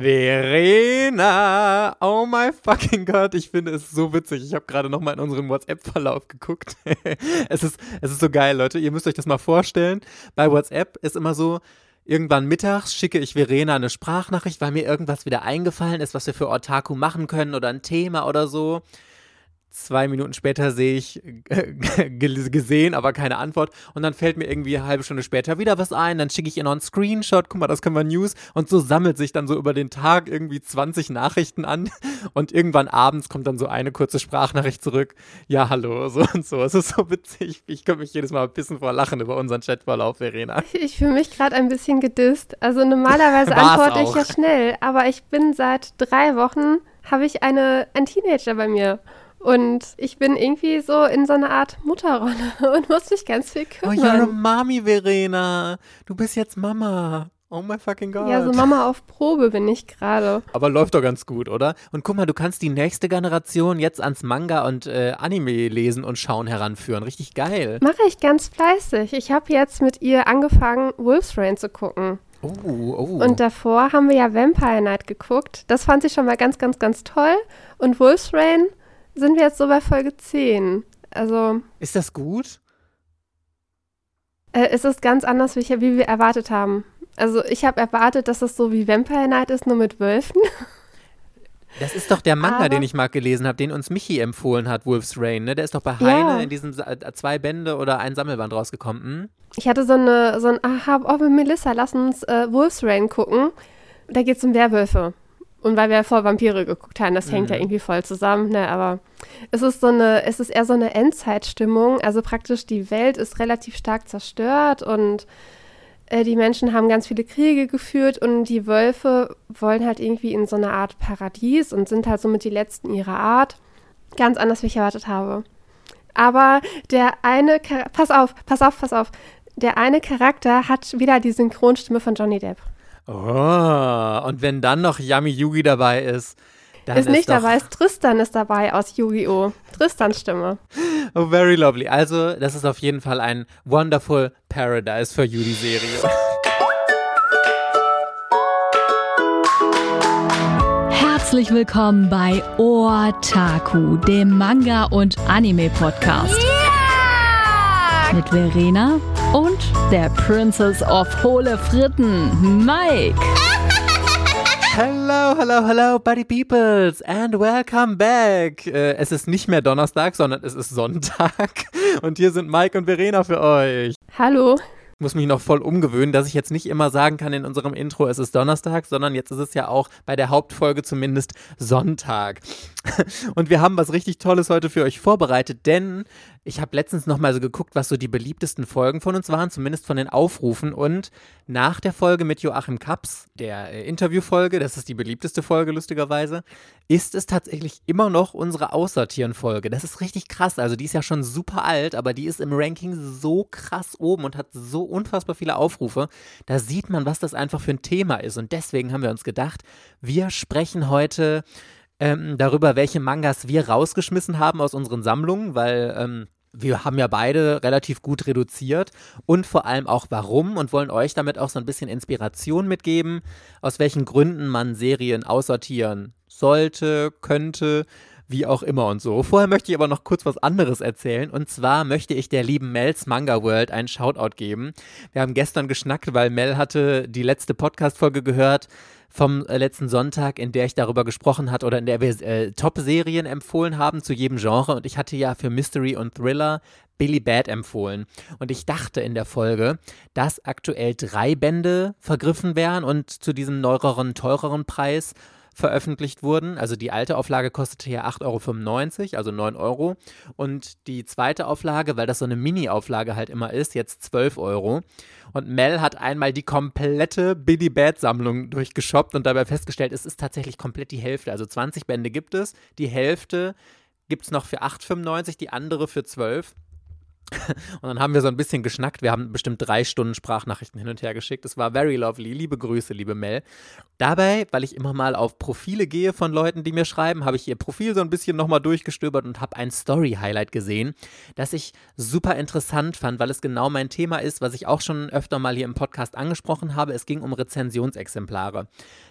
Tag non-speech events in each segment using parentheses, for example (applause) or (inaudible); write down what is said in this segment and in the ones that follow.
Verena! Oh my fucking God, ich finde es so witzig. Ich habe gerade nochmal in unseren WhatsApp-Verlauf geguckt. (laughs) es, ist, es ist so geil, Leute. Ihr müsst euch das mal vorstellen. Bei WhatsApp ist immer so, irgendwann mittags schicke ich Verena eine Sprachnachricht, weil mir irgendwas wieder eingefallen ist, was wir für Otaku machen können oder ein Thema oder so. Zwei Minuten später sehe ich äh, (laughs) gesehen, aber keine Antwort. Und dann fällt mir irgendwie eine halbe Stunde später wieder was ein. Dann schicke ich ihr noch einen Screenshot. Guck mal, das können wir News. Und so sammelt sich dann so über den Tag irgendwie 20 Nachrichten an. (laughs) Und irgendwann abends kommt dann so eine kurze Sprachnachricht zurück. Ja, hallo, (laughs) so und so. Es ist so witzig. Ich komme mich jedes Mal ein bisschen vor Lachen über unseren Chatverlauf, Verena. Ich fühle mich gerade ein bisschen gedisst. Also normalerweise antworte ich ja schnell. Aber ich bin seit drei Wochen, habe ich eine, einen Teenager bei mir. Und ich bin irgendwie so in so einer Art Mutterrolle (laughs) und muss mich ganz viel kümmern. Oh, you're a Mami, Verena. Du bist jetzt Mama. Oh my fucking God. Ja, so Mama auf Probe bin ich gerade. Aber läuft doch ganz gut, oder? Und guck mal, du kannst die nächste Generation jetzt ans Manga und äh, Anime lesen und schauen heranführen. Richtig geil. Mache ich ganz fleißig. Ich habe jetzt mit ihr angefangen, Wolf's Rain zu gucken. Oh, oh. Und davor haben wir ja Vampire Night geguckt. Das fand ich schon mal ganz, ganz, ganz toll. Und Wolf's Rain sind wir jetzt so bei Folge 10. Also. Ist das gut? Äh, es ist ganz anders, wie, ich, wie wir erwartet haben. Also ich habe erwartet, dass es so wie Vampire Night ist, nur mit Wölfen. (laughs) Das ist doch der Manga, Aber den ich mal gelesen habe, den uns Michi empfohlen hat, Wolf's Rain. Ne? Der ist doch bei Heine ja. in diesen äh, zwei Bände oder ein Sammelband rausgekommen. Hm? Ich hatte so eine, so ein, aha, oh, Melissa, lass uns äh, Wolf's Rain gucken. Da geht es um Werwölfe. Und weil wir vor Vampire geguckt haben, das mhm. hängt ja mhm. irgendwie voll zusammen, ne? Aber es ist so eine, es ist eher so eine Endzeitstimmung. Also praktisch die Welt ist relativ stark zerstört und äh, die Menschen haben ganz viele Kriege geführt und die Wölfe wollen halt irgendwie in so eine Art Paradies und sind halt somit die letzten ihrer Art. Ganz anders, wie ich erwartet habe. Aber der eine, pass auf, pass auf, pass auf. Der eine Charakter hat wieder die Synchronstimme von Johnny Depp. Oh, und wenn dann noch Yami Yugi dabei ist. Dann ist nicht dabei, ist Tristan ist dabei aus Yu-Gi-Oh! Tristans Stimme. Oh, very lovely. Also, das ist auf jeden Fall ein wonderful Paradise für Yuri-Serie. Herzlich willkommen bei Otaku, dem Manga- und Anime-Podcast. Yeah! Mit Verena und der Princess of Hohle Fritten, Mike. Hello, hello, hello, Buddy Peoples and welcome back. Äh, es ist nicht mehr Donnerstag, sondern es ist Sonntag. (laughs) Und hier sind Mike und Verena für euch. Hallo. Ich muss mich noch voll umgewöhnen, dass ich jetzt nicht immer sagen kann in unserem Intro, es ist Donnerstag, sondern jetzt ist es ja auch bei der Hauptfolge zumindest Sonntag. (laughs) Und wir haben was richtig Tolles heute für euch vorbereitet, denn ich habe letztens noch mal so geguckt, was so die beliebtesten Folgen von uns waren, zumindest von den Aufrufen. Und nach der Folge mit Joachim Kaps, der äh, Interviewfolge, das ist die beliebteste Folge lustigerweise, ist es tatsächlich immer noch unsere Aussortieren-Folge. Das ist richtig krass. Also die ist ja schon super alt, aber die ist im Ranking so krass oben und hat so unfassbar viele Aufrufe. Da sieht man, was das einfach für ein Thema ist. Und deswegen haben wir uns gedacht, wir sprechen heute ähm, darüber, welche Mangas wir rausgeschmissen haben aus unseren Sammlungen, weil ähm, wir haben ja beide relativ gut reduziert und vor allem auch warum und wollen euch damit auch so ein bisschen Inspiration mitgeben, aus welchen Gründen man Serien aussortieren sollte, könnte, wie auch immer und so. Vorher möchte ich aber noch kurz was anderes erzählen. Und zwar möchte ich der lieben Mel's Manga World einen Shoutout geben. Wir haben gestern geschnackt, weil Mel hatte die letzte Podcast-Folge gehört vom äh, letzten Sonntag, in der ich darüber gesprochen hat oder in der wir äh, Top-Serien empfohlen haben zu jedem Genre. Und ich hatte ja für Mystery und Thriller Billy Bad empfohlen. Und ich dachte in der Folge, dass aktuell drei Bände vergriffen wären und zu diesem neueren, teureren Preis veröffentlicht wurden. Also die alte Auflage kostete ja 8,95 Euro, also 9 Euro. Und die zweite Auflage, weil das so eine Mini-Auflage halt immer ist, jetzt 12 Euro. Und Mel hat einmal die komplette Billy Bad Sammlung durchgeshoppt und dabei festgestellt, es ist tatsächlich komplett die Hälfte. Also 20 Bände gibt es. Die Hälfte gibt es noch für 8,95, die andere für 12. Und dann haben wir so ein bisschen geschnackt. Wir haben bestimmt drei Stunden Sprachnachrichten hin und her geschickt. Es war very lovely. Liebe Grüße, liebe Mel. Dabei, weil ich immer mal auf Profile gehe von Leuten, die mir schreiben, habe ich ihr Profil so ein bisschen nochmal durchgestöbert und habe ein Story-Highlight gesehen, das ich super interessant fand, weil es genau mein Thema ist, was ich auch schon öfter mal hier im Podcast angesprochen habe. Es ging um Rezensionsexemplare.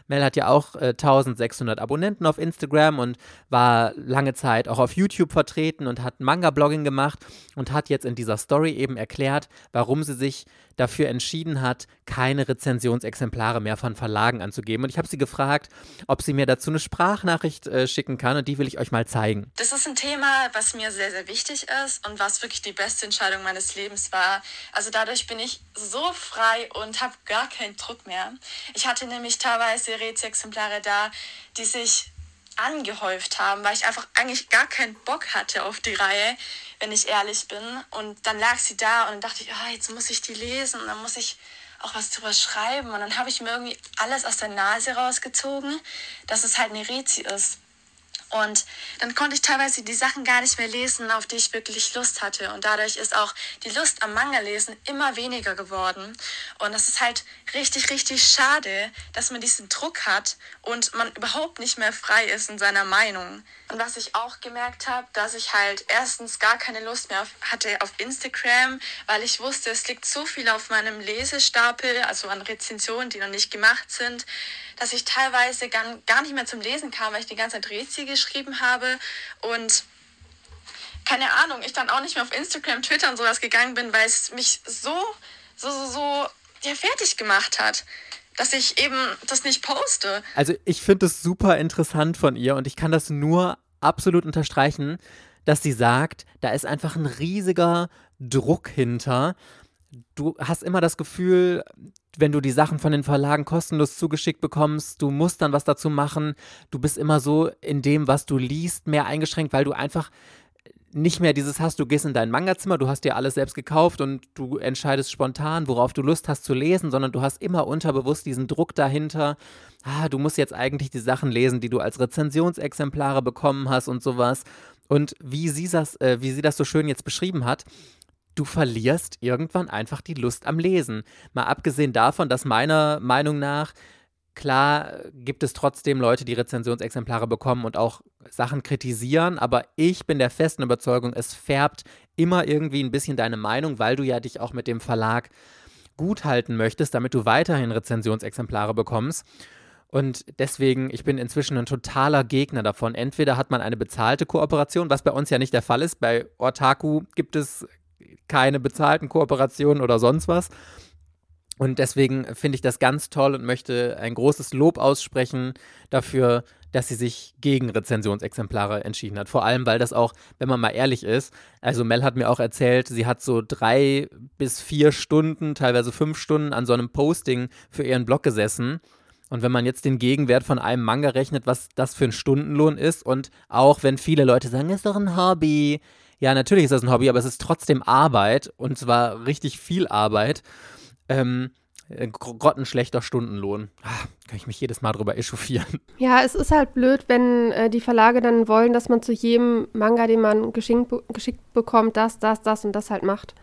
Mel hat ja auch äh, 1600 Abonnenten auf Instagram und war lange Zeit auch auf YouTube vertreten und hat Manga-Blogging gemacht und hat jetzt in dieser Story eben erklärt, warum sie sich dafür entschieden hat, keine Rezensionsexemplare mehr von Verlagen anzugeben. Und ich habe sie gefragt, ob sie mir dazu eine Sprachnachricht äh, schicken kann und die will ich euch mal zeigen. Das ist ein Thema, was mir sehr, sehr wichtig ist und was wirklich die beste Entscheidung meines Lebens war. Also dadurch bin ich so frei und habe gar keinen Druck mehr. Ich hatte nämlich teilweise Rezi-Exemplare da, die sich angehäuft haben, weil ich einfach eigentlich gar keinen Bock hatte auf die Reihe, wenn ich ehrlich bin. Und dann lag sie da und dann dachte ich, oh, jetzt muss ich die lesen und dann muss ich auch was drüber schreiben. Und dann habe ich mir irgendwie alles aus der Nase rausgezogen, dass es halt eine Rezi ist. Und dann konnte ich teilweise die Sachen gar nicht mehr lesen, auf die ich wirklich Lust hatte. Und dadurch ist auch die Lust am Manga-Lesen immer weniger geworden. Und das ist halt richtig, richtig schade, dass man diesen Druck hat und man überhaupt nicht mehr frei ist in seiner Meinung. Und was ich auch gemerkt habe, dass ich halt erstens gar keine Lust mehr hatte auf Instagram, weil ich wusste, es liegt so viel auf meinem Lesestapel, also an Rezensionen, die noch nicht gemacht sind, dass ich teilweise gar, gar nicht mehr zum Lesen kam, weil ich die ganze Zeit Rätsel geschrieben habe und keine Ahnung, ich dann auch nicht mehr auf Instagram, Twitter und sowas gegangen bin, weil es mich so, so, so, so ja, fertig gemacht hat dass ich eben das nicht poste. Also ich finde es super interessant von ihr und ich kann das nur absolut unterstreichen, dass sie sagt, da ist einfach ein riesiger Druck hinter. Du hast immer das Gefühl, wenn du die Sachen von den Verlagen kostenlos zugeschickt bekommst, du musst dann was dazu machen. Du bist immer so in dem, was du liest, mehr eingeschränkt, weil du einfach nicht mehr dieses hast, du gehst in dein Manga-Zimmer, du hast dir alles selbst gekauft und du entscheidest spontan, worauf du Lust hast zu lesen, sondern du hast immer unterbewusst diesen Druck dahinter, ah, du musst jetzt eigentlich die Sachen lesen, die du als Rezensionsexemplare bekommen hast und sowas. Und wie sie das, äh, wie sie das so schön jetzt beschrieben hat, du verlierst irgendwann einfach die Lust am Lesen. Mal abgesehen davon, dass meiner Meinung nach klar gibt es trotzdem Leute, die Rezensionsexemplare bekommen und auch Sachen kritisieren, aber ich bin der festen Überzeugung, es färbt immer irgendwie ein bisschen deine Meinung, weil du ja dich auch mit dem Verlag gut halten möchtest, damit du weiterhin Rezensionsexemplare bekommst. Und deswegen, ich bin inzwischen ein totaler Gegner davon. Entweder hat man eine bezahlte Kooperation, was bei uns ja nicht der Fall ist. Bei Ortaku gibt es keine bezahlten Kooperationen oder sonst was. Und deswegen finde ich das ganz toll und möchte ein großes Lob aussprechen dafür, dass sie sich gegen Rezensionsexemplare entschieden hat. Vor allem, weil das auch, wenn man mal ehrlich ist, also Mel hat mir auch erzählt, sie hat so drei bis vier Stunden, teilweise fünf Stunden an so einem Posting für ihren Blog gesessen. Und wenn man jetzt den Gegenwert von einem Manga rechnet, was das für ein Stundenlohn ist, und auch wenn viele Leute sagen, ist doch ein Hobby, ja, natürlich ist das ein Hobby, aber es ist trotzdem Arbeit und zwar richtig viel Arbeit. Ähm, äh, grottenschlechter Stundenlohn. Ah, kann ich mich jedes Mal drüber echauffieren. (laughs) Ja, es ist halt blöd, wenn äh, die Verlage dann wollen, dass man zu jedem Manga, den man geschenkt, geschickt bekommt, das, das, das und das halt macht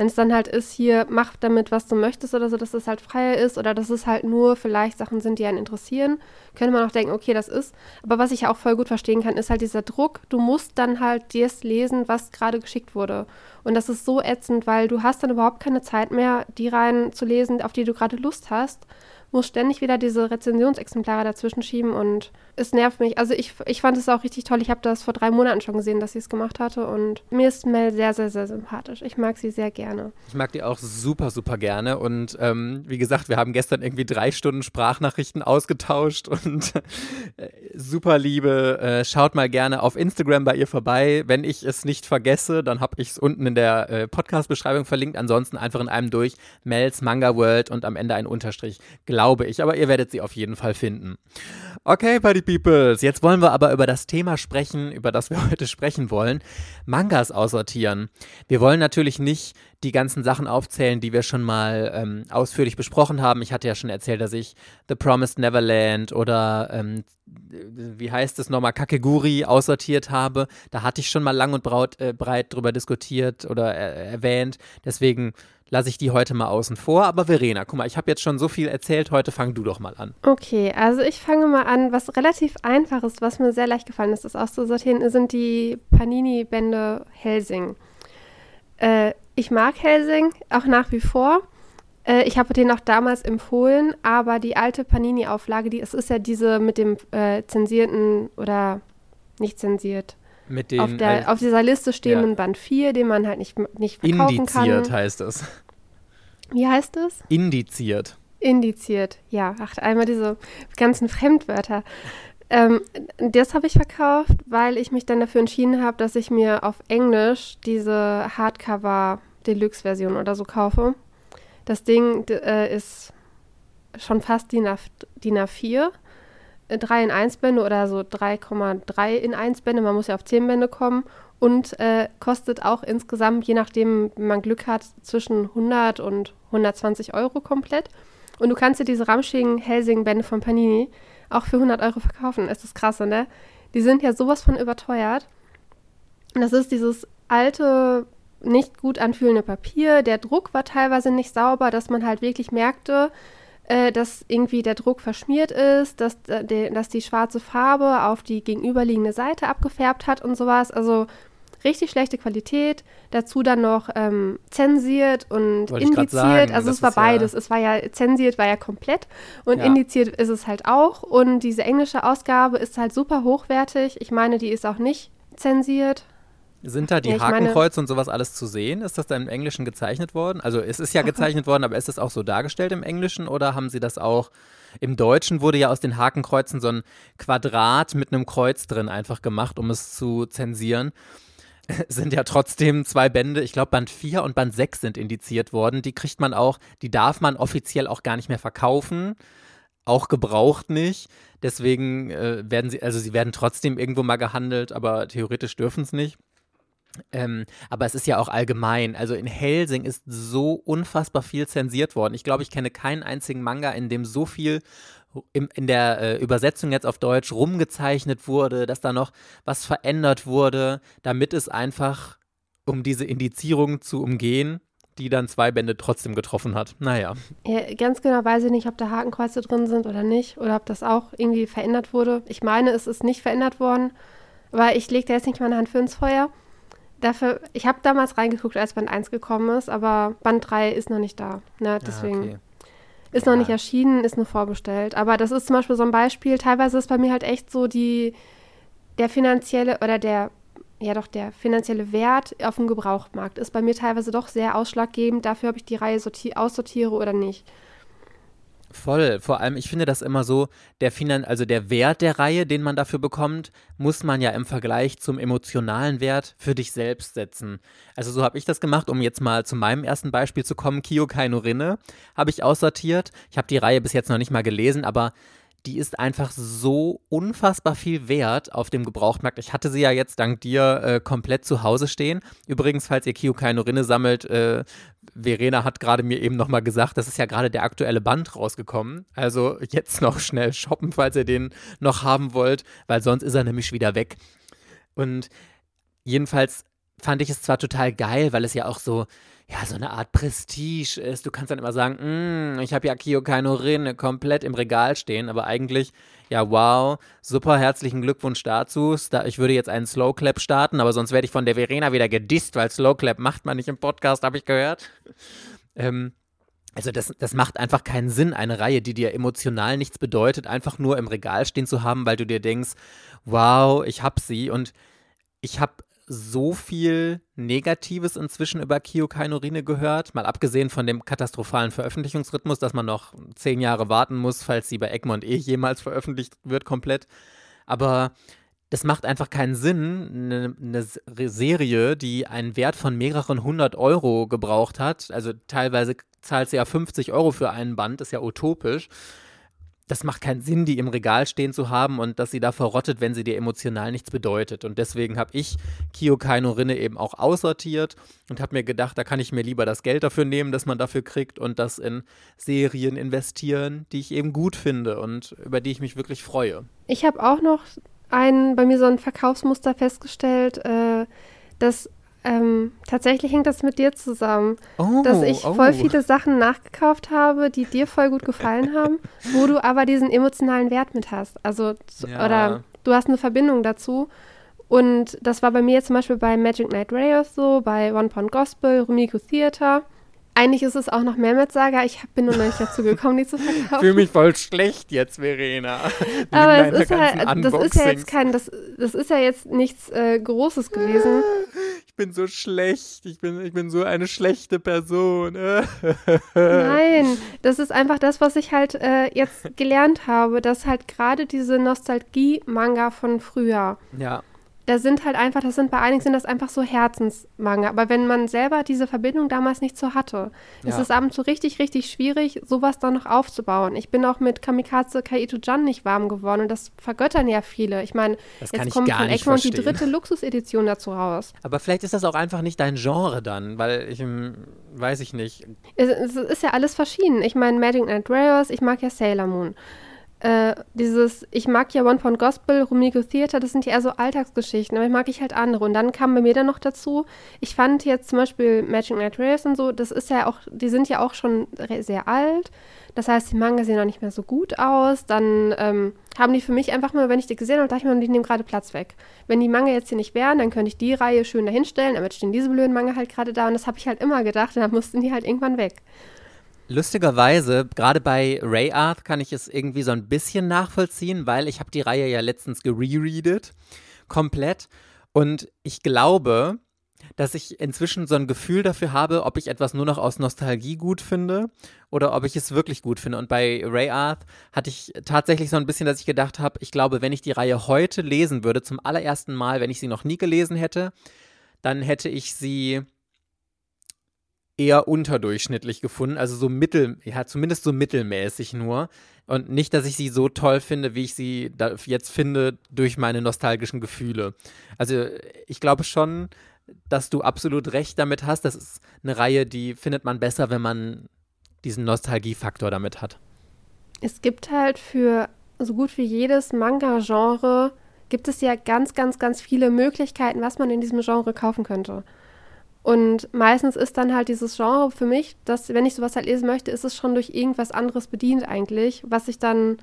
wenn es dann halt ist, hier mach damit, was du möchtest oder so, dass es halt freier ist oder dass es halt nur vielleicht Sachen sind, die einen interessieren, könnte man auch denken, okay, das ist. Aber was ich auch voll gut verstehen kann, ist halt dieser Druck, du musst dann halt das lesen, was gerade geschickt wurde. Und das ist so ätzend, weil du hast dann überhaupt keine Zeit mehr, die rein zu lesen, auf die du gerade Lust hast muss ständig wieder diese Rezensionsexemplare dazwischen schieben und es nervt mich. Also ich, ich fand es auch richtig toll. Ich habe das vor drei Monaten schon gesehen, dass sie es gemacht hatte und mir ist Mel sehr, sehr, sehr sympathisch. Ich mag sie sehr gerne. Ich mag die auch super, super gerne und ähm, wie gesagt, wir haben gestern irgendwie drei Stunden Sprachnachrichten ausgetauscht (laughs) und äh, super Liebe. Äh, schaut mal gerne auf Instagram bei ihr vorbei. Wenn ich es nicht vergesse, dann habe ich es unten in der äh, Podcast-Beschreibung verlinkt. Ansonsten einfach in einem durch Mels Manga World und am Ende ein Unterstrich glaube ich, aber ihr werdet sie auf jeden Fall finden. Okay, Party Peoples, jetzt wollen wir aber über das Thema sprechen, über das wir (laughs) heute sprechen wollen. Mangas aussortieren. Wir wollen natürlich nicht die ganzen Sachen aufzählen, die wir schon mal ähm, ausführlich besprochen haben. Ich hatte ja schon erzählt, dass ich The Promised Neverland oder ähm, wie heißt es nochmal, Kakeguri aussortiert habe. Da hatte ich schon mal lang und braut, äh, breit drüber diskutiert oder äh, erwähnt. Deswegen lasse ich die heute mal außen vor. Aber Verena, guck mal, ich habe jetzt schon so viel erzählt. Heute fang du doch mal an. Okay, also ich fange mal an. Was relativ einfach ist, was mir sehr leicht gefallen ist, das auszusortieren, sind die Panini-Bände Helsing. Äh, ich mag Helsing auch nach wie vor. Äh, ich habe den auch damals empfohlen, aber die alte Panini-Auflage, die es ist ja diese mit dem äh, zensierten oder nicht zensiert. Mit den, auf, der, auf dieser Liste stehenden ja. Band 4, den man halt nicht, nicht verkaufen Indiziert kann. Indiziert heißt es. Wie heißt es? Indiziert. Indiziert, ja. Ach, einmal diese ganzen Fremdwörter. Ähm, das habe ich verkauft, weil ich mich dann dafür entschieden habe, dass ich mir auf Englisch diese Hardcover-Deluxe-Version oder so kaufe. Das Ding äh, ist schon fast DIN, A, DIN A4, 3 in 1 Bände oder so 3,3 in 1 Bände. Man muss ja auf 10 Bände kommen und äh, kostet auch insgesamt, je nachdem, wenn man Glück hat, zwischen 100 und 120 Euro komplett. Und du kannst dir diese ramschigen Helsing-Bände von Panini auch für 100 Euro verkaufen. Ist das krasse, ne? Die sind ja sowas von überteuert. Und das ist dieses alte, nicht gut anfühlende Papier. Der Druck war teilweise nicht sauber, dass man halt wirklich merkte, äh, dass irgendwie der Druck verschmiert ist, dass, äh, dass die schwarze Farbe auf die gegenüberliegende Seite abgefärbt hat und sowas. Also richtig schlechte Qualität. Dazu dann noch ähm, zensiert und Wollte indiziert. Sagen, also es war beides. Ja es war ja zensiert, war ja komplett und ja. indiziert ist es halt auch. Und diese englische Ausgabe ist halt super hochwertig. Ich meine, die ist auch nicht zensiert. Sind da die ja, Hakenkreuze und sowas alles zu sehen? Ist das da im Englischen gezeichnet worden? Also es ist ja (laughs) gezeichnet worden, aber ist es auch so dargestellt im Englischen oder haben Sie das auch im Deutschen wurde ja aus den Hakenkreuzen so ein Quadrat mit einem Kreuz drin einfach gemacht, um es zu zensieren (laughs) sind ja trotzdem zwei Bände, ich glaube Band 4 und Band 6 sind indiziert worden. Die kriegt man auch, die darf man offiziell auch gar nicht mehr verkaufen, auch gebraucht nicht. Deswegen äh, werden sie, also sie werden trotzdem irgendwo mal gehandelt, aber theoretisch dürfen es nicht. Ähm, aber es ist ja auch allgemein. Also in Helsing ist so unfassbar viel zensiert worden. Ich glaube, ich kenne keinen einzigen Manga, in dem so viel im, in der äh, Übersetzung jetzt auf Deutsch rumgezeichnet wurde, dass da noch was verändert wurde, damit es einfach, um diese Indizierung zu umgehen, die dann zwei Bände trotzdem getroffen hat. Naja. Ja, ganz genau weiß ich nicht, ob da Hakenkreuze drin sind oder nicht, oder ob das auch irgendwie verändert wurde. Ich meine, es ist nicht verändert worden, weil ich lege da jetzt nicht meine Hand für ins Feuer. Dafür, ich habe damals reingeguckt, als Band 1 gekommen ist, aber Band 3 ist noch nicht da. Ne? Deswegen. Ja, okay. Ist noch nicht erschienen, ist nur vorbestellt. Aber das ist zum Beispiel so ein Beispiel. Teilweise ist bei mir halt echt so die, der finanzielle oder der, ja doch, der finanzielle Wert auf dem Gebrauchtmarkt ist bei mir teilweise doch sehr ausschlaggebend dafür, ob ich die Reihe aussortiere oder nicht. Voll. Vor allem, ich finde das immer so, der Finan also der Wert der Reihe, den man dafür bekommt, muss man ja im Vergleich zum emotionalen Wert für dich selbst setzen. Also so habe ich das gemacht, um jetzt mal zu meinem ersten Beispiel zu kommen. Kyokai no Rinne habe ich aussortiert. Ich habe die Reihe bis jetzt noch nicht mal gelesen, aber die ist einfach so unfassbar viel wert auf dem Gebrauchtmarkt. Ich hatte sie ja jetzt dank dir äh, komplett zu Hause stehen. Übrigens, falls ihr Kyokai no Rinne sammelt, äh, Verena hat gerade mir eben nochmal gesagt, das ist ja gerade der aktuelle Band rausgekommen. Also jetzt noch schnell shoppen, falls ihr den noch haben wollt, weil sonst ist er nämlich wieder weg. Und jedenfalls fand ich es zwar total geil, weil es ja auch so, ja, so eine Art Prestige ist. Du kannst dann immer sagen, mm, ich habe ja Kyokai Rin komplett im Regal stehen, aber eigentlich, ja, wow, super, herzlichen Glückwunsch dazu. Ich würde jetzt einen Slow Clap starten, aber sonst werde ich von der Verena wieder gedisst, weil Slow Clap macht man nicht im Podcast, habe ich gehört. Ähm, also das, das macht einfach keinen Sinn, eine Reihe, die dir emotional nichts bedeutet, einfach nur im Regal stehen zu haben, weil du dir denkst, wow, ich hab sie und ich habe so viel Negatives inzwischen über Kyokai no Rine gehört, mal abgesehen von dem katastrophalen Veröffentlichungsrhythmus, dass man noch zehn Jahre warten muss, falls sie bei Egmont eh jemals veröffentlicht wird komplett. Aber das macht einfach keinen Sinn, eine, eine Serie, die einen Wert von mehreren hundert Euro gebraucht hat, also teilweise zahlt sie ja 50 Euro für einen Band, ist ja utopisch, das macht keinen Sinn, die im Regal stehen zu haben und dass sie da verrottet, wenn sie dir emotional nichts bedeutet. Und deswegen habe ich Kyokai no Rinne eben auch aussortiert und habe mir gedacht, da kann ich mir lieber das Geld dafür nehmen, das man dafür kriegt und das in Serien investieren, die ich eben gut finde und über die ich mich wirklich freue. Ich habe auch noch ein, bei mir so ein Verkaufsmuster festgestellt, äh, dass ähm, tatsächlich hängt das mit dir zusammen, oh, dass ich oh. voll viele Sachen nachgekauft habe, die dir voll gut gefallen (laughs) haben, wo du aber diesen emotionalen Wert mit hast. Also, Ja. oder du hast eine Verbindung dazu. Und das war bei mir zum Beispiel bei Magic Knight Rayos so, bei One Pound Gospel, Rumiko Theater. Eigentlich ist es auch noch Mehmet Saga. Ich bin nur noch nicht dazu (laughs) gekommen, die zu Ich fühle verkaufen. mich voll schlecht jetzt, Verena. (laughs) Aber es ist halt, ganzen das ist ja jetzt kein, das, das ist ja jetzt nichts äh, Großes gewesen. Ich bin so schlecht. Ich bin, ich bin so eine schlechte Person. (laughs) Nein, das ist einfach das, was ich halt äh, jetzt gelernt habe, dass halt gerade diese Nostalgie-Manga von früher, Ja. Da sind halt einfach, das sind bei einigen sind das einfach so Herzensmanga. Aber wenn man selber diese Verbindung damals nicht so hatte, ist Ja. es abends so richtig, richtig schwierig, sowas dann noch aufzubauen. Ich bin auch mit Kamikaze Kaito Jan nicht warm geworden und das vergöttern ja viele. Ich meine, jetzt kommt von Egmont die verstehen. dritte Luxusedition dazu raus. Aber vielleicht ist das auch einfach nicht dein Genre dann, weil ich, ähm, weiß ich nicht. Es, es ist ja alles verschieden. Ich meine, Magic Knight Rares, ich mag ja Sailor Moon. Äh, dieses, ich mag ja One Pound Gospel, Rumiko Theater, das sind ja eher so Alltagsgeschichten, aber ich mag ich halt andere. Und dann kam bei mir dann noch dazu, ich fand jetzt zum Beispiel Magic Knight Rares und so, das ist ja auch, die sind ja auch schon sehr alt. Das heißt, die Manga sehen auch nicht mehr so gut aus. Dann ähm, haben die für mich einfach mal, wenn ich die gesehen habe, dachte ich mir, die nehmen gerade Platz weg. Wenn die Manga jetzt hier nicht wären, dann könnte ich die Reihe schön dahinstellen, aber jetzt stehen diese blöden Manga halt gerade da und das habe ich halt immer gedacht und dann mussten die halt irgendwann weg. Lustigerweise, gerade bei Ray Art kann ich es irgendwie so ein bisschen nachvollziehen, weil ich habe die Reihe ja letztens gerereadet, komplett. Und ich glaube, dass ich inzwischen so ein Gefühl dafür habe, ob ich etwas nur noch aus Nostalgie gut finde oder ob ich es wirklich gut finde. Und bei Ray Art hatte ich tatsächlich so ein bisschen, dass ich gedacht habe, ich glaube, wenn ich die Reihe heute lesen würde, zum allerersten Mal, wenn ich sie noch nie gelesen hätte, dann hätte ich sie eher unterdurchschnittlich gefunden, also so mittel, ja, zumindest so mittelmäßig nur. Und nicht, dass ich sie so toll finde, wie ich sie jetzt finde, durch meine nostalgischen Gefühle. Also ich glaube schon, dass du absolut recht damit hast. Das ist eine Reihe, die findet man besser, wenn man diesen Nostalgiefaktor damit hat. Es gibt halt für so gut wie jedes Manga-Genre gibt es ja ganz, ganz, ganz viele Möglichkeiten, was man in diesem Genre kaufen könnte. Und meistens ist dann halt dieses Genre für mich, dass wenn ich sowas halt lesen möchte, ist es schon durch irgendwas anderes bedient eigentlich, was ich dann,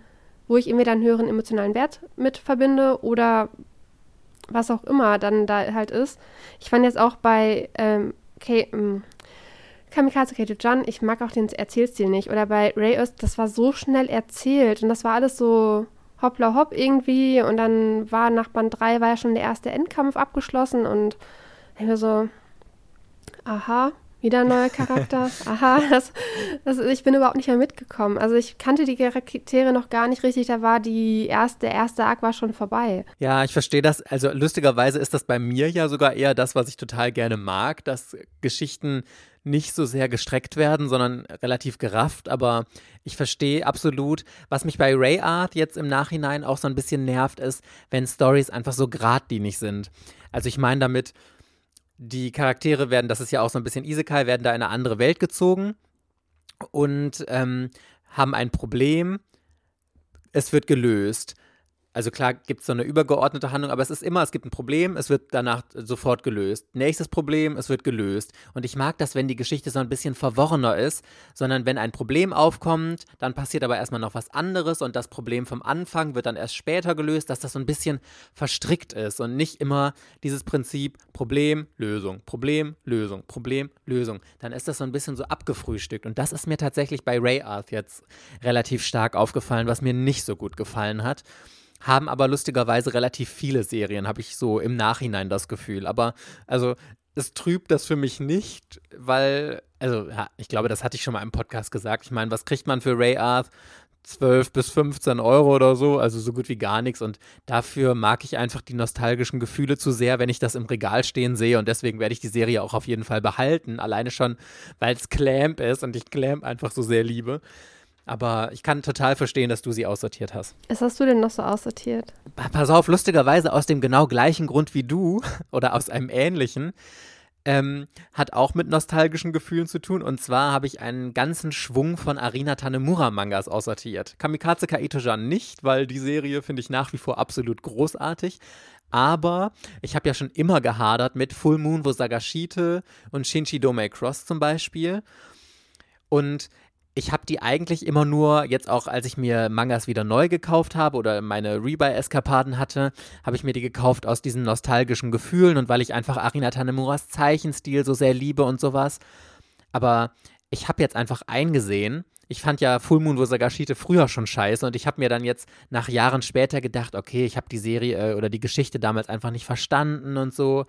wo ich entweder einen höheren emotionalen Wert mit verbinde oder was auch immer dann da halt ist. Ich fand jetzt auch bei ähm, K ähm, Kamikaze Kato Jan, ich mag auch den Erzählstil nicht. Oder bei Ray Earth, das war so schnell erzählt und das war alles so hoppla hopp irgendwie und dann war nach Band 3 war ja schon der erste Endkampf abgeschlossen und ich mir so, aha, wieder ein neuer Charakter, (laughs) aha, das, das, ich bin überhaupt nicht mehr mitgekommen. Also ich kannte die Charaktere noch gar nicht richtig, da war die erste, der erste Arc war schon vorbei. Ja, ich verstehe das. Also lustigerweise ist das bei mir ja sogar eher das, was ich total gerne mag, dass Geschichten nicht so sehr gestreckt werden, sondern relativ gerafft. Aber ich verstehe absolut, was mich bei Ray Art jetzt im Nachhinein auch so ein bisschen nervt, ist, wenn Stories einfach so geradlinig sind. Also ich meine damit, die Charaktere werden, das ist ja auch so ein bisschen Isekai, werden da in eine andere Welt gezogen und ähm, haben ein Problem. Es wird gelöst. Also klar gibt es so eine übergeordnete Handlung, aber es ist immer, es gibt ein Problem, es wird danach sofort gelöst. Nächstes Problem, es wird gelöst. Und ich mag das, wenn die Geschichte so ein bisschen verworrener ist, sondern wenn ein Problem aufkommt, dann passiert aber erstmal noch was anderes und das Problem vom Anfang wird dann erst später gelöst, dass das so ein bisschen verstrickt ist und nicht immer dieses Prinzip Problem, Lösung, Problem, Lösung, Problem, Lösung. Dann ist das so ein bisschen so abgefrühstückt. Und das ist mir tatsächlich bei Ray Arth jetzt relativ stark aufgefallen, was mir nicht so gut gefallen hat haben aber lustigerweise relativ viele Serien, habe ich so im Nachhinein das Gefühl. Aber also es trübt das für mich nicht, weil, also ja, ich glaube, das hatte ich schon mal im Podcast gesagt. Ich meine, was kriegt man für Ray Arth? 12 bis 15 Euro oder so, also so gut wie gar nichts. Und dafür mag ich einfach die nostalgischen Gefühle zu sehr, wenn ich das im Regal stehen sehe. Und deswegen werde ich die Serie auch auf jeden Fall behalten. Alleine schon, weil es Clamp ist und ich Clamp einfach so sehr liebe. Aber ich kann total verstehen, dass du sie aussortiert hast. Was hast du denn noch so aussortiert? Pass auf, lustigerweise aus dem genau gleichen Grund wie du (laughs) oder aus einem ähnlichen. Ähm, hat auch mit nostalgischen Gefühlen zu tun. Und zwar habe ich einen ganzen Schwung von Arina Tanemura-Mangas aussortiert. Kamikaze Kaito-Jan nicht, weil die Serie finde ich nach wie vor absolut großartig. Aber ich habe ja schon immer gehadert mit Full Moon wo Sagashite und Shinji Domei Cross zum Beispiel. Und ich habe die eigentlich immer nur, jetzt auch als ich mir Mangas wieder neu gekauft habe oder meine Rebuy-Eskapaden hatte, habe ich mir die gekauft aus diesen nostalgischen Gefühlen und weil ich einfach Arina Tanemuras Zeichenstil so sehr liebe und sowas. Aber ich habe jetzt einfach eingesehen, ich fand ja Full Moon Wosagashite früher schon scheiße und ich habe mir dann jetzt nach Jahren später gedacht, okay, ich habe die Serie äh, oder die Geschichte damals einfach nicht verstanden und so.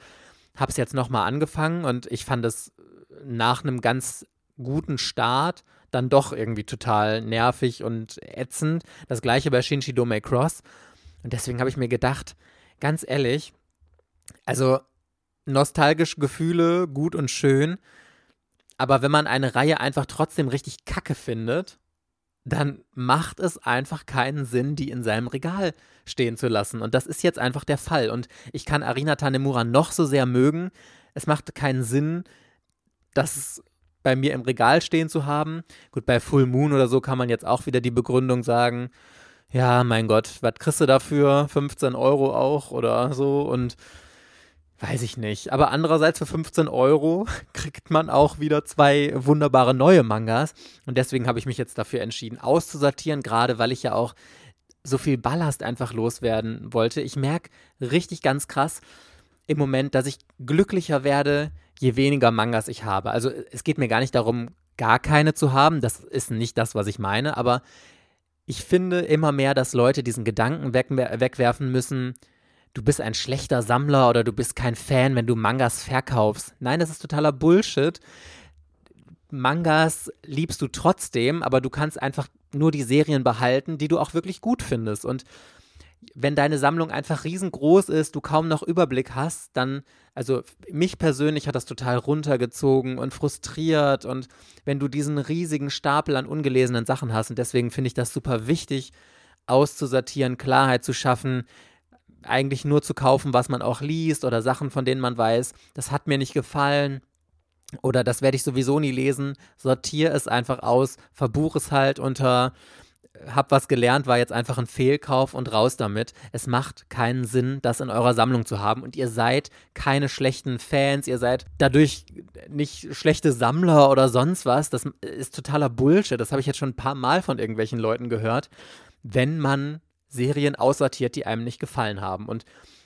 Habe es jetzt nochmal angefangen und ich fand es nach einem ganz guten Start dann doch irgendwie total nervig und ätzend. Das gleiche bei Shinji Domei Cross. Und deswegen habe ich mir gedacht, ganz ehrlich, also nostalgische Gefühle, gut und schön, aber wenn man eine Reihe einfach trotzdem richtig kacke findet, dann macht es einfach keinen Sinn, die in seinem Regal stehen zu lassen. Und das ist jetzt einfach der Fall. Und ich kann Arina Tanemura noch so sehr mögen. Es macht keinen Sinn, das bei mir im Regal stehen zu haben. Gut, bei Full Moon oder so kann man jetzt auch wieder die Begründung sagen, ja, mein Gott, was kriegst du dafür? 15 Euro auch oder so und weiß ich nicht. Aber andererseits für 15 Euro (laughs) kriegt man auch wieder zwei wunderbare neue Mangas und deswegen habe ich mich jetzt dafür entschieden, auszusortieren, gerade weil ich ja auch so viel Ballast einfach loswerden wollte. Ich merke richtig ganz krass im Moment, dass ich glücklicher werde, je weniger Mangas ich habe. Also es geht mir gar nicht darum, gar keine zu haben. Das ist nicht das, was ich meine. Aber ich finde immer mehr, dass Leute diesen Gedanken weg, wegwerfen müssen, du bist ein schlechter Sammler oder du bist kein Fan, wenn du Mangas verkaufst. Nein, das ist totaler Bullshit. Mangas liebst du trotzdem, aber du kannst einfach nur die Serien behalten, die du auch wirklich gut findest. Und wenn deine Sammlung einfach riesengroß ist, du kaum noch Überblick hast, dann, also mich persönlich hat das total runtergezogen und frustriert. Und wenn du diesen riesigen Stapel an ungelesenen Sachen hast und deswegen finde ich das super wichtig, auszusortieren, Klarheit zu schaffen, eigentlich nur zu kaufen, was man auch liest oder Sachen, von denen man weiß, das hat mir nicht gefallen oder das werde ich sowieso nie lesen, sortiere es einfach aus, verbuch es halt unter hab was gelernt, war jetzt einfach ein Fehlkauf und raus damit. Es macht keinen Sinn, das in eurer Sammlung zu haben. Und ihr seid keine schlechten Fans, ihr seid dadurch nicht schlechte Sammler oder sonst was. Das ist totaler Bullshit. Das habe ich jetzt schon ein paar Mal von irgendwelchen Leuten gehört. Wenn man Serien aussortiert, die einem nicht gefallen haben. Und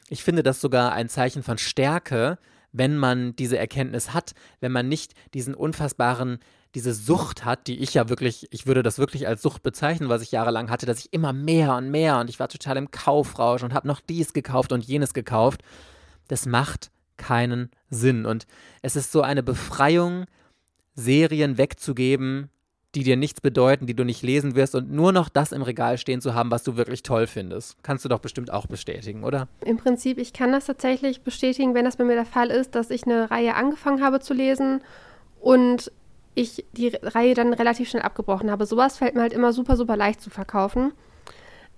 ich finde das sogar ein Zeichen von Stärke, wenn man diese Erkenntnis hat, wenn man nicht diesen unfassbaren diese Sucht hat, die ich ja wirklich, ich würde das wirklich als Sucht bezeichnen, was ich jahrelang hatte, dass ich immer mehr und mehr und ich war total im Kaufrausch und habe noch dies gekauft und jenes gekauft. Das macht keinen Sinn und es ist so eine Befreiung, Serien wegzugeben, die dir nichts bedeuten, die du nicht lesen wirst und nur noch das im Regal stehen zu haben, was du wirklich toll findest. Kannst du doch bestimmt auch bestätigen, oder? Im Prinzip, ich kann das tatsächlich bestätigen, wenn das bei mir der Fall ist, dass ich eine Reihe angefangen habe zu lesen und ich die Reihe dann relativ schnell abgebrochen habe. Sowas fällt mir halt immer super, super leicht zu verkaufen.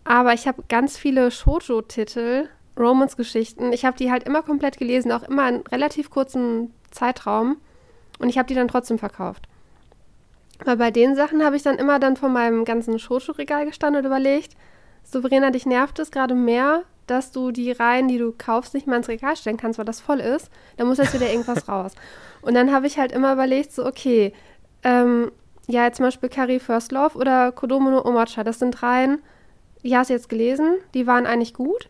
Aber ich habe ganz viele Shoujo-Titel, Romance-Geschichten. Ich habe die halt immer komplett gelesen, auch immer in relativ kurzen Zeitraum. Und ich habe die dann trotzdem verkauft. Aber bei den Sachen habe ich dann immer dann vor meinem ganzen Shoujo-Regal gestanden und überlegt, Souveräner, dich nervt es gerade mehr, dass du die Reihen, die du kaufst, nicht mal ins Regal stellen kannst, weil das voll ist. Da muss jetzt wieder irgendwas (laughs) raus. Und dann habe ich halt immer überlegt, so, okay, ähm, ja, zum Beispiel Carrie First Love oder Kodomo no Omacha, das sind Reihen, die hast du jetzt gelesen, die waren eigentlich gut,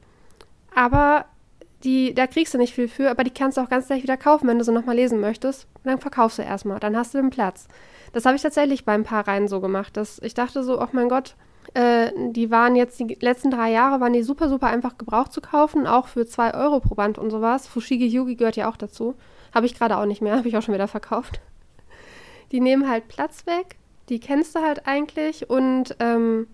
aber die, da kriegst du nicht viel für, aber die kannst du auch ganz leicht wieder kaufen, wenn du sie nochmal lesen möchtest. Und dann verkaufst du erstmal, dann hast du den Platz. Das habe ich tatsächlich bei ein paar Reihen so gemacht, dass ich dachte so, oh mein Gott, äh, die waren jetzt die letzten drei Jahre, waren die super, super einfach gebraucht zu kaufen, auch für zwei Euro pro Band und sowas. Fushigi Yugi gehört ja auch dazu. Habe ich gerade auch nicht mehr, (laughs) habe ich auch schon wieder verkauft. Die nehmen halt Platz weg, die kennst du halt eigentlich und ähm,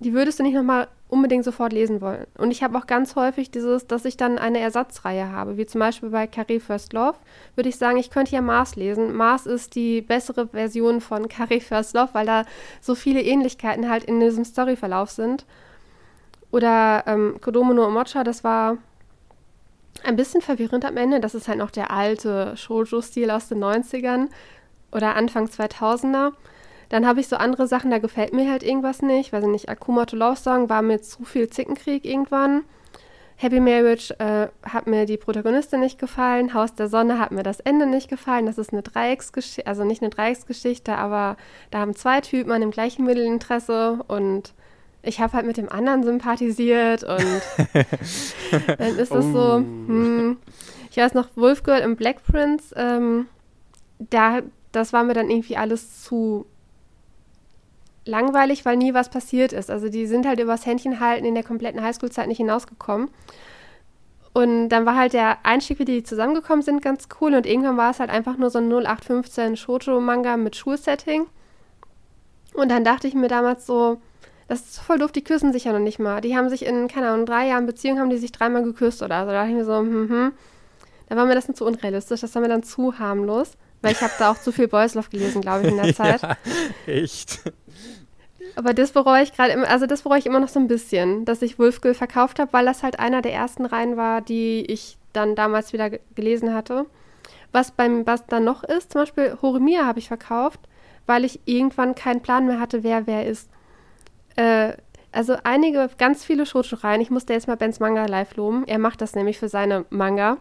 die würdest du nicht nochmal unbedingt sofort lesen wollen. Und ich habe auch ganz häufig dieses, dass ich dann eine Ersatzreihe habe, wie zum Beispiel bei Carré First Love, würde ich sagen, ich könnte ja Mars lesen. Mars ist die bessere Version von Carré First Love, weil da so viele Ähnlichkeiten halt in diesem Storyverlauf sind. Oder ähm, Kodomo no Omocha, das war ein bisschen verwirrend am Ende. Das ist halt noch der alte Shoujo-Stil aus den 90ern oder Anfang 2000er. Dann habe ich so andere Sachen, da gefällt mir halt irgendwas nicht. Weiß ich nicht, Akuma to Love Song war mir zu viel Zickenkrieg irgendwann. Happy Marriage äh, hat mir die Protagonistin nicht gefallen. Haus der Sonne hat mir das Ende nicht gefallen. Das ist eine Dreiecksgeschichte, also nicht eine Dreiecksgeschichte, aber da haben zwei Typen an dem gleichen Mittelinteresse und ich habe halt mit dem anderen sympathisiert und (laughs) dann ist es so, oh. hm, ich weiß noch, Wolfgirl im Black Prince, ähm, da, das war mir dann irgendwie alles zu langweilig, weil nie was passiert ist. Also die sind halt übers Händchen halten in der kompletten Highschool-Zeit nicht hinausgekommen. Und dann war halt der Einstieg, wie die zusammengekommen sind, ganz cool. Und irgendwann war es halt einfach nur so ein 0815 Shoujo-Manga mit Schulsetting. Und dann dachte ich mir damals so, das ist voll doof, die küssen sich ja noch nicht mal. Die haben sich in, keine Ahnung, drei Jahren Beziehung haben die sich dreimal geküsst oder so. Da dachte ich mir so, hm, hm. Da war mir das dann zu unrealistisch, das war mir dann zu harmlos. Weil ich habe da auch zu viel Boys Love gelesen, glaube ich, in der (laughs) Zeit. Ja, echt. Aber das bereue ich gerade, also das bereue ich immer noch so ein bisschen, dass ich Wolfgirl verkauft habe, weil das halt einer der ersten Reihen war, die ich dann damals wieder gelesen hatte. Was beim was dann noch ist, zum Beispiel Horemia habe ich verkauft, weil ich irgendwann keinen Plan mehr hatte, wer wer ist. Äh, also einige, ganz viele Shoujo-Reihen, ich musste jetzt mal Bens Manga live loben, er macht das nämlich für seine Manga.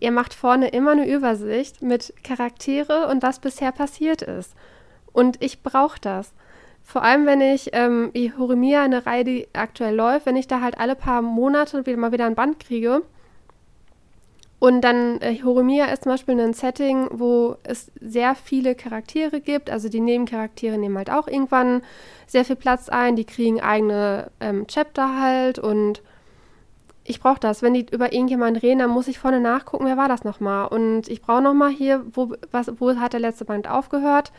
Er macht vorne immer eine Übersicht mit Charaktere und was bisher passiert ist. Und ich brauche das. Vor allem, wenn ich ähm, wie Horemia, eine Reihe, die aktuell läuft, wenn ich da halt alle paar Monate wieder mal wieder ein Band kriege. Und dann äh, Horemia ist zum Beispiel ein Setting, wo es sehr viele Charaktere gibt. Also die Nebencharaktere nehmen halt auch irgendwann sehr viel Platz ein. Die kriegen eigene ähm, Chapter halt und ich brauche das. Wenn die über irgendjemanden reden, dann muss ich vorne nachgucken, wer war das nochmal. Und ich brauche nochmal hier, wo, was, wo hat der letzte Band aufgehört.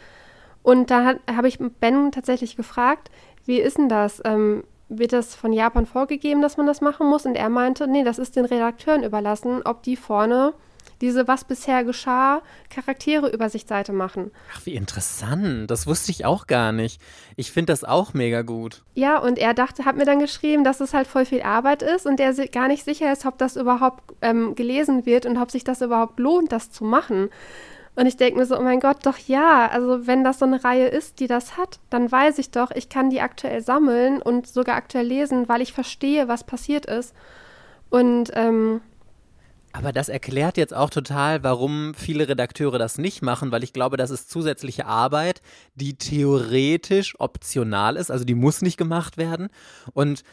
Und da habe ich Ben tatsächlich gefragt, wie ist denn das? Ähm, wird das von Japan vorgegeben, dass man das machen muss? Und er meinte, nee, das ist den Redakteuren überlassen, ob die vorne diese Was bisher geschah Charaktere-Übersichtsseite machen. Ach, wie interessant. Das wusste ich auch gar nicht. Ich finde das auch mega gut. Ja, und er dachte, hat mir dann geschrieben, dass es halt voll viel Arbeit ist und er gar nicht sicher ist, ob das überhaupt ähm, gelesen wird und ob sich das überhaupt lohnt, das zu machen. Und ich denke mir so, oh mein Gott, doch ja. Also wenn das so eine Reihe ist, die das hat, dann weiß ich doch, ich kann die aktuell sammeln und sogar aktuell lesen, weil ich verstehe, was passiert ist. Und ähm, aber das erklärt jetzt auch total, warum viele Redakteure das nicht machen, weil ich glaube, das ist zusätzliche Arbeit, die theoretisch optional ist, also die muss nicht gemacht werden. Und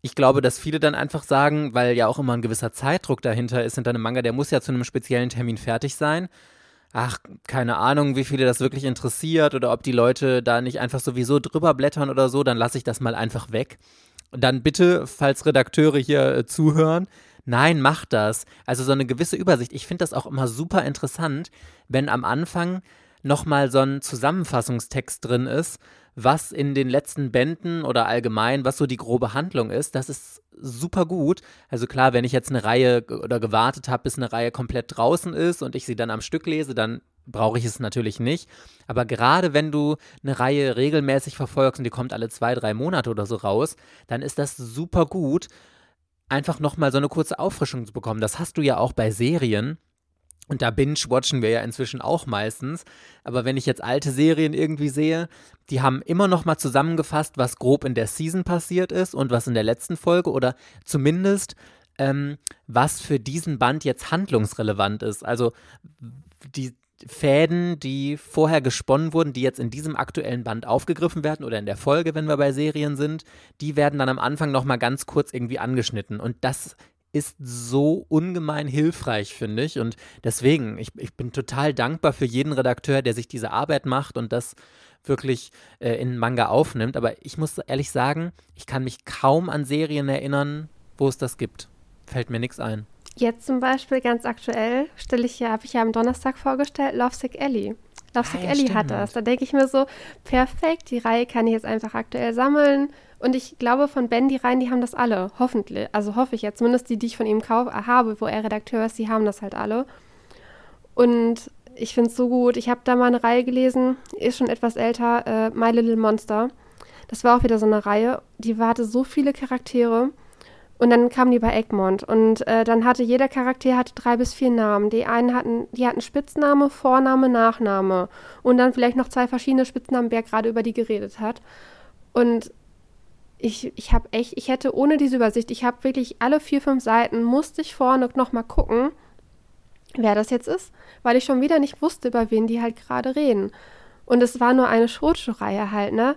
ich glaube, dass viele dann einfach sagen, weil ja auch immer ein gewisser Zeitdruck dahinter ist hinter einem Manga, der muss ja zu einem speziellen Termin fertig sein. Ach, keine Ahnung, wie viele das wirklich interessiert oder ob die Leute da nicht einfach sowieso drüber blättern oder so, dann lasse ich das mal einfach weg. Und dann bitte, falls Redakteure hier äh, zuhören, Nein, mach das. Also so eine gewisse Übersicht. Ich finde das auch immer super interessant, wenn am Anfang nochmal so ein Zusammenfassungstext drin ist, was in den letzten Bänden oder allgemein, was so die grobe Handlung ist. Das ist super gut. Also klar, wenn ich jetzt eine Reihe oder gewartet habe, bis eine Reihe komplett draußen ist und ich sie dann am Stück lese, dann brauche ich es natürlich nicht. Aber gerade wenn du eine Reihe regelmäßig verfolgst und die kommt alle zwei, drei Monate oder so raus, dann ist das super gut, einfach nochmal so eine kurze Auffrischung zu bekommen. Das hast du ja auch bei Serien. Und da binge-watchen wir ja inzwischen auch meistens. Aber wenn ich jetzt alte Serien irgendwie sehe, die haben immer noch mal zusammengefasst, was grob in der Season passiert ist und was in der letzten Folge oder zumindest ähm, was für diesen Band jetzt handlungsrelevant ist. Also die, Fäden, die vorher gesponnen wurden, die jetzt in diesem aktuellen Band aufgegriffen werden oder in der Folge, wenn wir bei Serien sind, die werden dann am Anfang nochmal ganz kurz irgendwie angeschnitten. Und das ist so ungemein hilfreich, finde ich. Und deswegen, ich, ich bin total dankbar für jeden Redakteur, der sich diese Arbeit macht und das wirklich äh, in Manga aufnimmt. Aber ich muss ehrlich sagen, ich kann mich kaum an Serien erinnern, wo es das gibt. Fällt mir nichts ein. Jetzt zum Beispiel ganz aktuell stelle ich ja, habe ich ja am Donnerstag vorgestellt, Lovesick Ellie. Lovesick Ah, ja, Ellie hat das. Da denke ich mir so, perfekt, die Reihe kann ich jetzt einfach aktuell sammeln. Und ich glaube, von Ben, die Reihen, die haben das alle. Hoffentlich. Also hoffe ich jetzt. Zumindest die, die ich von ihm kauf, habe, wo er Redakteur ist, die haben das halt alle. Und ich finde es so gut. Ich habe da mal eine Reihe gelesen, ist schon etwas älter, äh, My Little Monster. Das war auch wieder so eine Reihe, die hatte so viele Charaktere. Und dann kamen die bei Egmont. Und äh, dann hatte jeder Charakter hatte drei bis vier Namen. Die einen hatten, die hatten Spitzname, Vorname, Nachname. Und dann vielleicht noch zwei verschiedene Spitznamen, wer gerade über die geredet hat. Und ich, ich habe echt, ich hätte ohne diese Übersicht, ich habe wirklich alle vier, fünf Seiten, musste ich vorne nochmal gucken, wer das jetzt ist, weil ich schon wieder nicht wusste, über wen die halt gerade reden. Und es war nur eine Schrotschuh-Reihe halt, ne?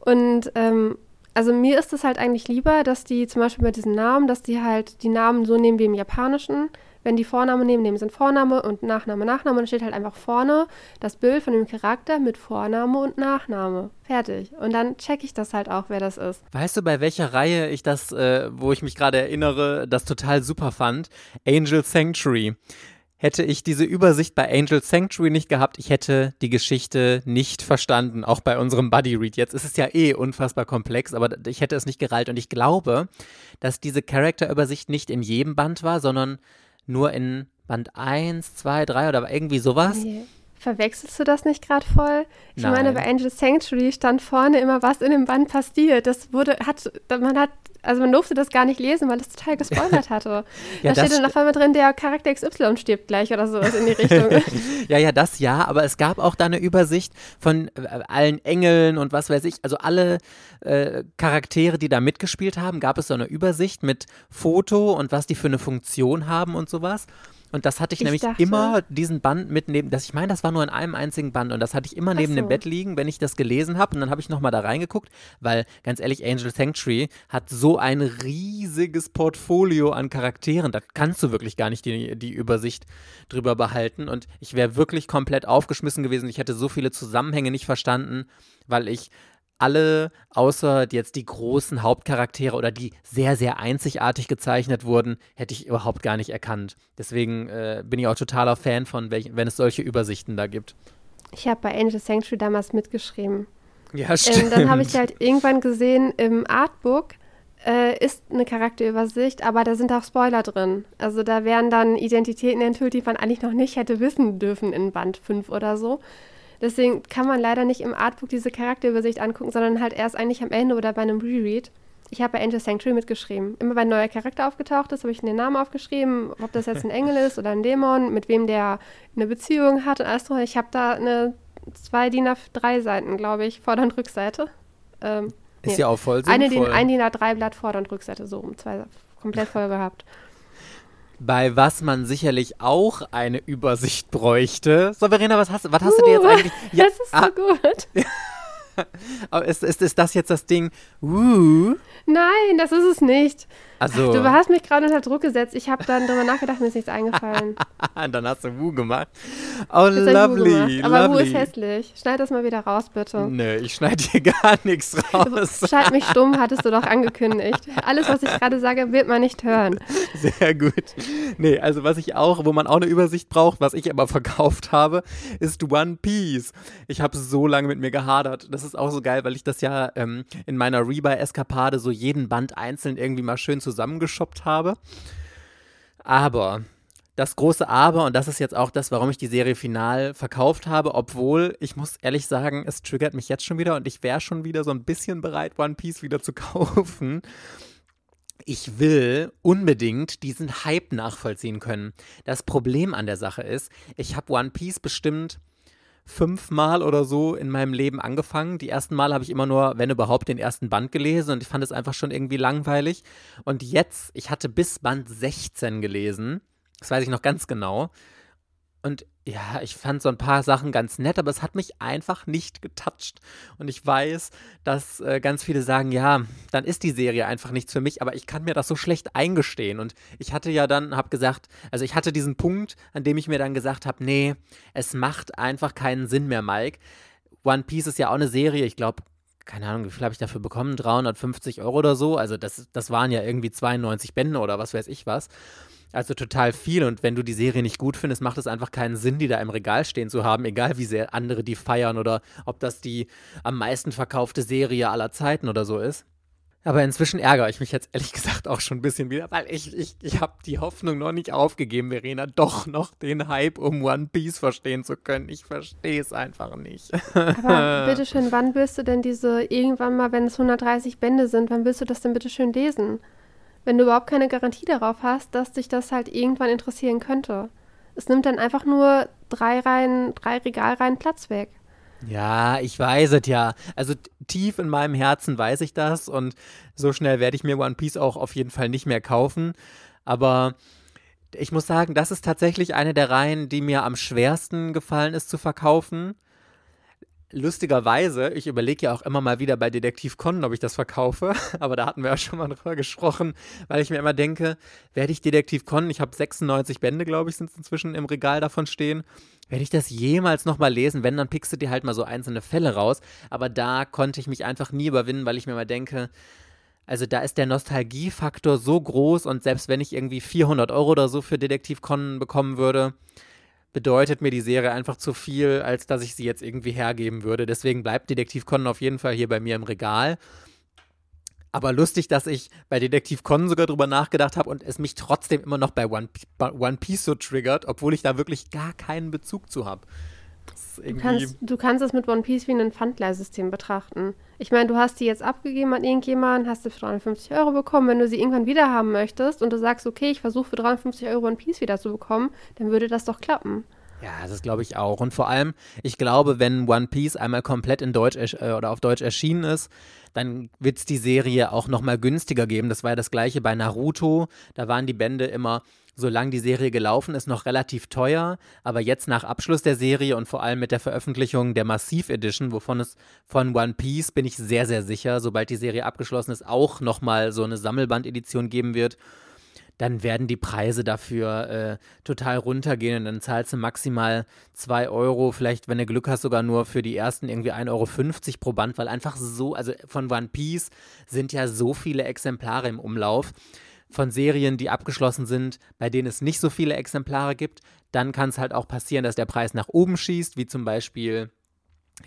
Und ähm, also mir ist es halt eigentlich lieber, dass die zum Beispiel bei diesen Namen, dass die halt die Namen so nehmen wie im Japanischen. Wenn die Vorname nehmen, nehmen sie Vorname und Nachname, Nachname. Und dann steht halt einfach vorne das Bild von dem Charakter mit Vorname und Nachname. Fertig. Und dann checke ich das halt auch, wer das ist. Weißt du, bei welcher Reihe ich das, äh, wo ich mich gerade erinnere, das total super fand? Angel Sanctuary. Hätte ich diese Übersicht bei Angel Sanctuary nicht gehabt, ich hätte die Geschichte nicht verstanden, auch bei unserem Buddy Read. Jetzt ist es ja eh unfassbar komplex, aber ich hätte es nicht gereilt. Und ich glaube, dass diese Charakterübersicht nicht in jedem Band war, sondern nur in Band 1, 2, 3 oder irgendwie sowas. Nee. Verwechselst du das nicht gerade voll? Ich Nein. meine, bei Angel Sanctuary stand vorne immer, was in dem Band passiert. Das wurde, hat, man hat, also man durfte das gar nicht lesen, weil das total gespoilert (laughs) hatte. Ja, da steht dann auf einmal drin, der Charakter XY stirbt gleich oder sowas in die Richtung. (laughs) Ja, ja, das ja, aber es gab auch da eine Übersicht von äh, allen Engeln und was weiß ich, also alle äh, Charaktere, die da mitgespielt haben, gab es so eine Übersicht mit Foto und was die für eine Funktion haben und sowas. Und das hatte ich, Ich nämlich dachte- immer diesen Band mitnehmen. Das, ich meine, das war nur in einem einzigen Band und das hatte ich immer neben dem so. Bett liegen, wenn ich das gelesen habe. Und dann habe ich nochmal da reingeguckt, weil ganz ehrlich, Angel Sanctuary hat so ein riesiges Portfolio an Charakteren. Da kannst du wirklich gar nicht die, die Übersicht drüber behalten. Und ich wäre wirklich komplett aufgeschmissen gewesen. Ich hätte so viele Zusammenhänge nicht verstanden, weil ich alle, außer jetzt die großen Hauptcharaktere oder die sehr, sehr einzigartig gezeichnet wurden, hätte ich überhaupt gar nicht erkannt. Deswegen äh, bin ich auch totaler Fan von, welchen, wenn es solche Übersichten da gibt. Ich habe bei Angel Sanctuary damals mitgeschrieben. Ja, Ähm, dann habe ich halt irgendwann gesehen, im Artbook äh, ist eine Charakterübersicht, aber da sind auch Spoiler drin. Also da werden dann Identitäten enthüllt, die man eigentlich noch nicht hätte wissen dürfen in Band 5 oder so. Deswegen kann man leider nicht im Artbook diese Charakterübersicht angucken, sondern halt erst eigentlich am Ende oder bei einem Reread. Ich habe bei Angel Sanctuary mitgeschrieben. Immer wenn ein neuer Charakter aufgetaucht ist, habe ich den Namen aufgeschrieben, ob das jetzt ein Engel ist oder ein Dämon, mit wem der eine Beziehung hat und alles drum. Ich habe da eine zwei DIN A3 Seiten, glaube ich, Vorder- und Rückseite. Ähm, Ist nee. ja auch voll eine sinnvoll. DIN, ein DIN A3 Blatt Vorder- und Rückseite, so rum, zwei komplett (laughs) voll gehabt. Bei was man sicherlich auch eine Übersicht bräuchte. So, Verena, was hast, was hast du dir jetzt Uh, eigentlich? Ja, das ist so ah, gut. (laughs) aber ist, ist, ist das jetzt das Ding? Uh, Nein, das ist es nicht. Also, Du hast mich gerade unter Druck gesetzt. Ich habe dann darüber nachgedacht, mir ist nichts eingefallen. (laughs) dann hast du Wu gemacht. Oh, Jetzt Wu lovely, gemacht. Aber Wu lovely. ist hässlich. Schneid das mal wieder raus, bitte. Nö, ich schneide hier (laughs) gar nichts raus. (laughs) Schalt mich stumm, hattest du doch angekündigt. Alles, was ich gerade sage, wird man nicht hören. Sehr gut. Nee, also was ich auch, wo man auch eine Übersicht braucht, was ich aber verkauft habe, ist One Piece. Ich habe so lange mit mir gehadert. Das ist auch so geil, weil ich das ja ähm, in meiner Rebuy-Eskapade so jeden Band einzeln irgendwie mal schön zusammengeschoppt habe. Aber das große Aber, und das ist jetzt auch das, warum ich die Serie final verkauft habe, obwohl ich muss ehrlich sagen, es triggert mich jetzt schon wieder und ich wäre schon wieder so ein bisschen bereit, One Piece wieder zu (laughs) kaufen ich will unbedingt diesen Hype nachvollziehen können. Das Problem an der Sache ist, ich habe One Piece bestimmt fünfmal oder so in meinem Leben angefangen. Die ersten Mal habe ich immer nur, wenn überhaupt, den ersten Band gelesen und ich fand es einfach schon irgendwie langweilig. Und jetzt, ich hatte bis Band 16 gelesen. Das weiß ich noch ganz genau. Und ja, ich fand so ein paar Sachen ganz nett, aber es hat mich einfach nicht getoucht. Und ich weiß, dass äh, ganz viele sagen, ja, dann ist die Serie einfach nichts für mich, aber ich kann mir das so schlecht eingestehen. Und ich hatte ja dann, habe gesagt, also ich hatte diesen Punkt, an dem ich mir dann gesagt habe, nee, es macht einfach keinen Sinn mehr, Mike. One Piece ist ja auch eine Serie, ich glaube, keine Ahnung, wie viel habe ich dafür bekommen? 350 Euro oder so. Also das, das waren ja irgendwie 92 Bände oder was weiß ich was. Also total viel. Und wenn du die Serie nicht gut findest, macht es einfach keinen Sinn, die da im Regal stehen zu haben, egal wie sehr andere die feiern oder ob das die am meisten verkaufte Serie aller Zeiten oder so ist. Aber inzwischen ärgere ich mich jetzt ehrlich gesagt auch schon ein bisschen wieder, weil ich, ich, ich habe die Hoffnung noch nicht aufgegeben, Verena, doch noch den Hype um One Piece verstehen zu können. Ich verstehe es einfach nicht. Aber (laughs) bitteschön, wann willst du denn diese, irgendwann mal, wenn es 130 Bände sind, wann willst du das denn bitteschön lesen? Wenn du überhaupt keine Garantie darauf hast, dass dich das halt irgendwann interessieren könnte. Es nimmt dann einfach nur drei Reihen, drei Regalreihen Platz weg. Ja, ich weiß es ja. Also tief in meinem Herzen weiß ich das und so schnell werde ich mir One Piece auch auf jeden Fall nicht mehr kaufen. Aber ich muss sagen, das ist tatsächlich eine der Reihen, die mir am schwersten gefallen ist zu verkaufen. Lustigerweise, ich überlege ja auch immer mal wieder bei Detektiv Conan, ob ich das verkaufe, (laughs) aber da hatten wir ja schon mal drüber gesprochen, weil ich mir immer denke, werde ich Detektiv Conan, ich habe 96 Bände, glaube ich, sind es inzwischen im Regal davon stehen, werde ich das jemals nochmal lesen? Wenn, dann pickst du dir halt mal so einzelne Fälle raus. Aber da konnte ich mich einfach nie überwinden, weil ich mir mal denke, also da ist der Nostalgiefaktor so groß und selbst wenn ich irgendwie 400 Euro oder so für Detektiv Conan bekommen würde, bedeutet mir die Serie einfach zu viel, als dass ich sie jetzt irgendwie hergeben würde. Deswegen bleibt Detektiv Conan auf jeden Fall hier bei mir im Regal. Aber lustig, dass ich bei Detektiv Conan sogar drüber nachgedacht habe und es mich trotzdem immer noch bei One, One Piece so triggert, obwohl ich da wirklich gar keinen Bezug zu habe. Du kannst, du kannst es mit One Piece wie ein Pfandleihsystem betrachten. Ich meine, du hast die jetzt abgegeben an irgendjemanden, hast du für 350 Euro bekommen. Wenn du sie irgendwann wieder haben möchtest und du sagst, okay, ich versuche für 350 Euro One Piece wieder zu bekommen, dann würde das doch klappen. Ja, das glaube ich auch. Und vor allem, ich glaube, wenn One Piece einmal komplett in Deutsch äh, oder auf Deutsch erschienen ist, dann wird es die Serie auch nochmal günstiger geben. Das war ja das gleiche bei Naruto. Da waren die Bände immer, solange die Serie gelaufen ist, noch relativ teuer. Aber jetzt nach Abschluss der Serie und vor allem mit der Veröffentlichung der Massiv Edition, wovon es von One Piece, bin ich sehr, sehr sicher, sobald die Serie abgeschlossen ist, auch nochmal so eine Sammelband-Edition geben wird dann werden die Preise dafür äh, total runtergehen und dann zahlst du maximal 2 Euro, vielleicht, wenn du Glück hast, sogar nur für die ersten irgendwie 1,50 Euro pro Band, weil einfach so, also von One Piece sind ja so viele Exemplare im Umlauf. Von Serien, die abgeschlossen sind, bei denen es nicht so viele Exemplare gibt, dann kann es halt auch passieren, dass der Preis nach oben schießt, wie zum Beispiel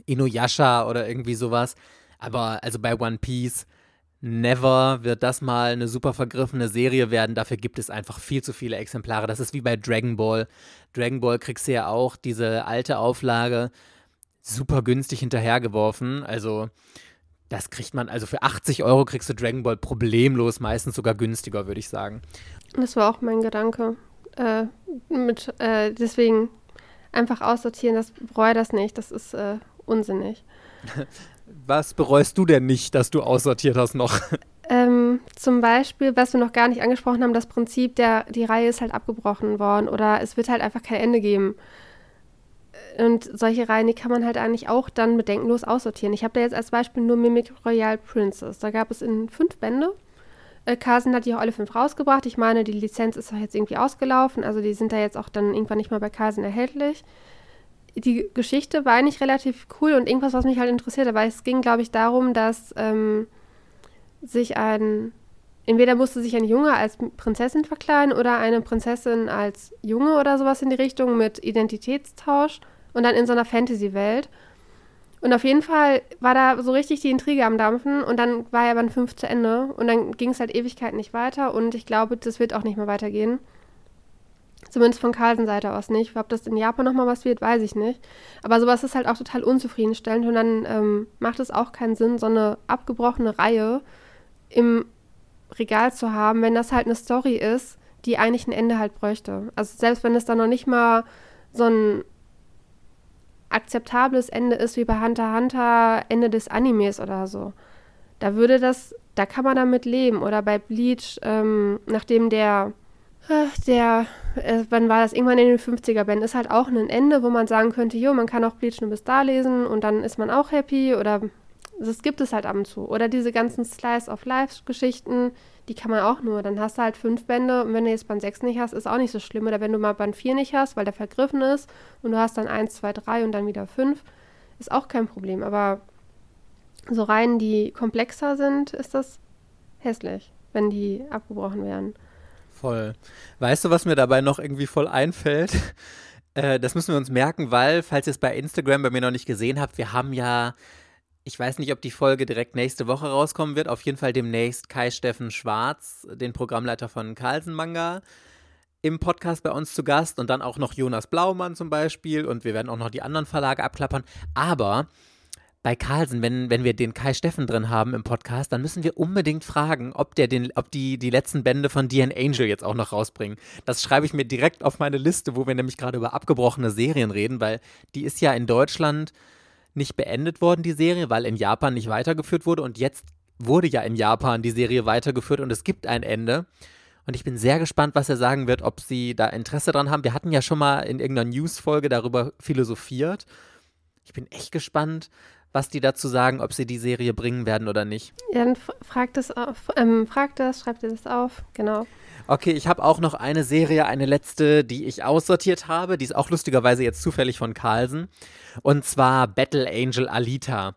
Inuyasha oder irgendwie sowas. Aber also bei One Piece Never wird das mal eine super vergriffene Serie werden. Dafür gibt es einfach viel zu viele Exemplare. Das ist wie bei Dragon Ball. Dragon Ball kriegst du ja auch diese alte Auflage super günstig hinterhergeworfen. Also das kriegt man, also für 80 Euro kriegst du Dragon Ball problemlos, meistens sogar günstiger, würde ich sagen. Das war auch mein Gedanke. Äh, mit, äh, deswegen einfach aussortieren, das bereue das nicht. Das ist äh, unsinnig. (laughs) Was bereust du denn nicht, dass du aussortiert hast noch? (laughs) Ähm, zum Beispiel, was wir noch gar nicht angesprochen haben, das Prinzip, der, die Reihe ist halt abgebrochen worden oder es wird halt einfach kein Ende geben. Und solche Reihen, die kann man halt eigentlich auch dann bedenkenlos aussortieren. Ich habe da jetzt als Beispiel nur Mimic Royal Princess. Da gab es in fünf Bände. Äh, Carson hat die auch alle fünf rausgebracht. Ich meine, die Lizenz ist auch jetzt irgendwie ausgelaufen. Also die sind da jetzt auch dann irgendwann nicht mehr bei Carson erhältlich die Geschichte war eigentlich relativ cool und irgendwas, was mich halt interessiert, aber es ging, glaube ich, darum, dass ähm, sich ein, entweder musste sich ein Junge als Prinzessin verkleiden oder eine Prinzessin als Junge oder sowas in die Richtung mit Identitätstausch und dann in so einer Fantasy-Welt. Und auf jeden Fall war da so richtig die Intrige am Dampfen und dann war ja Band 5 zu Ende und dann ging es halt Ewigkeiten nicht weiter und ich glaube, das wird auch nicht mehr weitergehen. Zumindest von Carlsen Seite aus nicht. Ob das in Japan nochmal was wird, weiß ich nicht. Aber sowas ist halt auch total unzufriedenstellend und dann ähm, macht es auch keinen Sinn, so eine abgebrochene Reihe im Regal zu haben, wenn das halt eine Story ist, die eigentlich ein Ende halt bräuchte. Also selbst wenn es dann noch nicht mal so ein akzeptables Ende ist wie bei Hunter Hunter Ende des Animes oder so. Da würde das, da kann man damit leben. Oder bei Bleach, ähm, nachdem der der, äh, wann war das? Irgendwann in den 50er Bänden ist halt auch ein Ende, wo man sagen könnte, jo, man kann auch Bleach nur bis da lesen und dann ist man auch happy oder das gibt es halt ab und zu. Oder diese ganzen Slice of Life Geschichten, die kann man auch nur. Dann hast du halt fünf Bände und wenn du jetzt Band 6 nicht hast, ist auch nicht so schlimm. Oder wenn du mal Band 4 nicht hast, weil der vergriffen ist und du hast dann 1, 2, 3 und dann wieder 5, ist auch kein Problem. Aber so Reihen, die komplexer sind, ist das hässlich, wenn die abgebrochen werden. Voll. Weißt du, was mir dabei noch irgendwie voll einfällt? (laughs) Äh, das müssen wir uns merken, weil, falls ihr es bei Instagram bei mir noch nicht gesehen habt, wir haben ja, ich weiß nicht, ob die Folge direkt nächste Woche rauskommen wird, auf jeden Fall demnächst Kai Steffen Schwarz, den Programmleiter von Carlsen Manga, im Podcast bei uns zu Gast und dann auch noch Jonas Blaumann zum Beispiel und wir werden auch noch die anderen Verlage abklappern. Aber bei Carlsen, wenn, wenn wir den Kai Steffen drin haben im Podcast, dann müssen wir unbedingt fragen, ob der den, ob die, die letzten Bände von DN Angel jetzt auch noch rausbringen. Das schreibe ich mir direkt auf meine Liste, wo wir nämlich gerade über abgebrochene Serien reden, weil die ist ja in Deutschland nicht beendet worden, die Serie, weil in Japan nicht weitergeführt wurde und jetzt wurde ja in Japan die Serie weitergeführt und es gibt ein Ende. Und ich bin sehr gespannt, was er sagen wird, ob sie da Interesse dran haben. Wir hatten ja schon mal in irgendeiner News-Folge darüber philosophiert. Ich bin echt gespannt, was die dazu sagen, ob sie die Serie bringen werden oder nicht. Ja, dann fragt es auf, ähm, fragt das, schreibt ihr das auf, genau. Okay, ich habe auch noch eine Serie, eine letzte, die ich aussortiert habe. Die ist auch lustigerweise jetzt zufällig von Carlsen. Und zwar Battle Angel Alita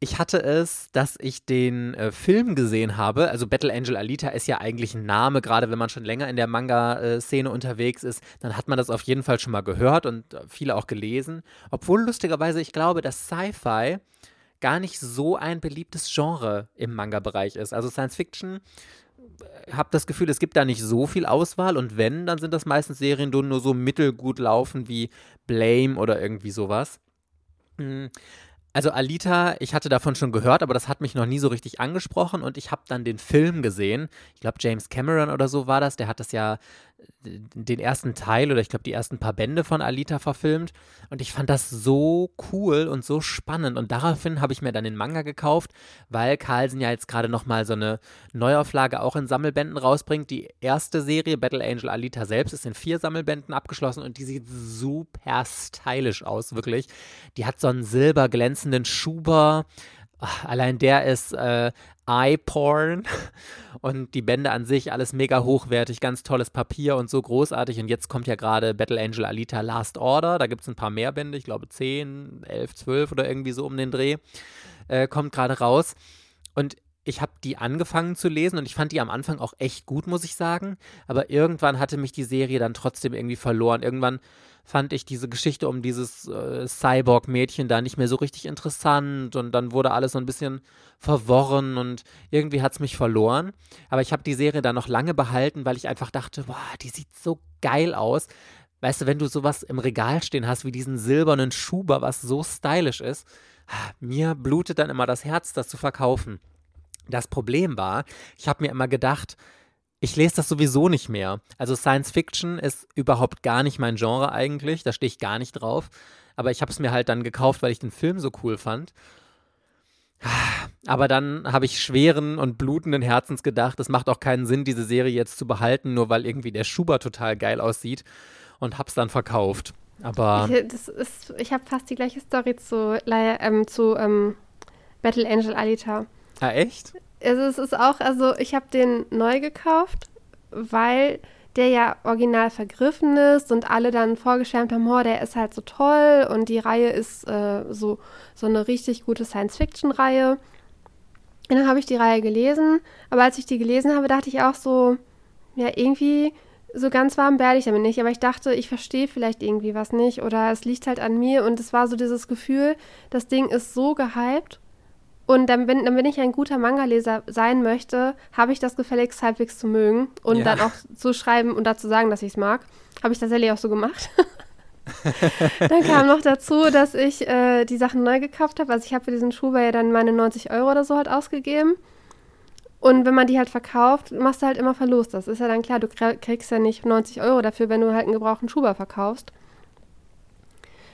ich hatte es, dass ich den äh, Film gesehen habe. Also Battle Angel Alita ist ja eigentlich ein Name, gerade wenn man schon länger in der Manga-Szene unterwegs ist, dann hat man das auf jeden Fall schon mal gehört und äh, viele auch gelesen. Obwohl lustigerweise ich glaube, dass Sci-Fi gar nicht so ein beliebtes Genre im Manga-Bereich ist. Also Science Fiction äh, habe das Gefühl, es gibt da nicht so viel Auswahl und wenn, dann sind das meistens Serien, die nur so mittelgut laufen wie Blame oder irgendwie sowas. Hm. Also Alita, ich hatte davon schon gehört, aber das hat mich noch nie so richtig angesprochen und ich habe dann den Film gesehen. Ich glaube, James Cameron oder so war das. Der hat das ja den ersten Teil oder ich glaube die ersten paar Bände von Alita verfilmt und ich fand das so cool und so spannend und daraufhin habe ich mir dann den Manga gekauft, weil Carlsen ja jetzt gerade nochmal so eine Neuauflage auch in Sammelbänden rausbringt. Die erste Serie, Battle Angel Alita selbst, ist in vier Sammelbänden abgeschlossen und die sieht super stylisch aus, wirklich. Die hat so einen silberglänzenden Schuber, allein der ist äh, Eye-Porn (laughs) und die Bände an sich alles mega hochwertig, ganz tolles Papier und so großartig. Und jetzt kommt ja gerade Battle Angel Alita Last Order, da gibt es ein paar mehr Bände, ich glaube 10, 11, 12 oder irgendwie so um den Dreh, äh, kommt gerade raus. Und ich habe die angefangen zu lesen und ich fand die am Anfang auch echt gut, muss ich sagen. Aber irgendwann hatte mich die Serie dann trotzdem irgendwie verloren. Irgendwann fand ich diese Geschichte um dieses äh, Cyborg-Mädchen da nicht mehr so richtig interessant und dann wurde alles so ein bisschen verworren und irgendwie hat es mich verloren. Aber ich habe die Serie dann noch lange behalten, weil ich einfach dachte, boah, die sieht so geil aus. Weißt du, wenn du sowas im Regal stehen hast wie diesen silbernen Schuber, was so stylisch ist, mir blutet dann immer das Herz, das zu verkaufen. Das Problem war, ich habe mir immer gedacht, ich lese das sowieso nicht mehr. Also Science Fiction ist überhaupt gar nicht mein Genre eigentlich. Da stehe ich gar nicht drauf. Aber ich habe es mir halt dann gekauft, weil ich den Film so cool fand. Aber dann habe ich schweren und blutenden Herzens gedacht, es macht auch keinen Sinn, diese Serie jetzt zu behalten, nur weil irgendwie der Schuber total geil aussieht und hab's dann verkauft. Aber. Ich, ich habe fast die gleiche Story zu, ähm, zu ähm, Battle Angel Alita. Ah, echt? Also es ist auch, also ich habe den neu gekauft, weil der ja original vergriffen ist und alle dann vorgeschwärmt haben, oh, der ist halt so toll und die Reihe ist äh, so, so eine richtig gute Science-Fiction-Reihe. Und dann habe ich die Reihe gelesen, aber als ich die gelesen habe, dachte ich auch so, ja, irgendwie so ganz warm werde ich damit nicht, aber ich dachte, ich verstehe vielleicht irgendwie was nicht oder es liegt halt an mir und es war so dieses Gefühl, das Ding ist so gehypt und dann, wenn, dann, wenn ich ein guter Manga-Leser sein möchte, habe ich das gefälligst halbwegs zu mögen und ja. dann auch zu schreiben und dazu sagen, dass ich es mag. Habe ich tatsächlich auch so gemacht. (laughs) dann kam noch dazu, dass ich äh, die Sachen neu gekauft habe. Also ich habe für diesen Schuber ja dann meine 90 Euro oder so halt ausgegeben. Und wenn man die halt verkauft, machst du halt immer Verlust. Das ist ja dann klar, du kriegst ja nicht 90 Euro dafür, wenn du halt einen gebrauchten Schuber verkaufst.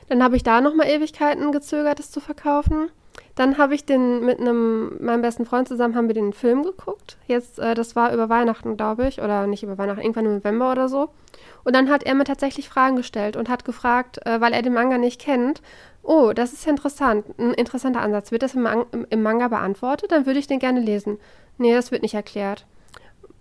Dann habe ich da nochmal Ewigkeiten gezögert, es zu verkaufen. Dann habe ich den mit einem, meinem besten Freund zusammen, haben wir den Film geguckt. Jetzt, äh, das war über Weihnachten, glaube ich, oder nicht über Weihnachten, irgendwann im November oder so. Und dann hat er mir tatsächlich Fragen gestellt und hat gefragt, äh, weil er den Manga nicht kennt, oh, das ist ja interessant, ein interessanter Ansatz. Wird das im, Man im Manga beantwortet? Dann würde ich den gerne lesen. Nee, das wird nicht erklärt.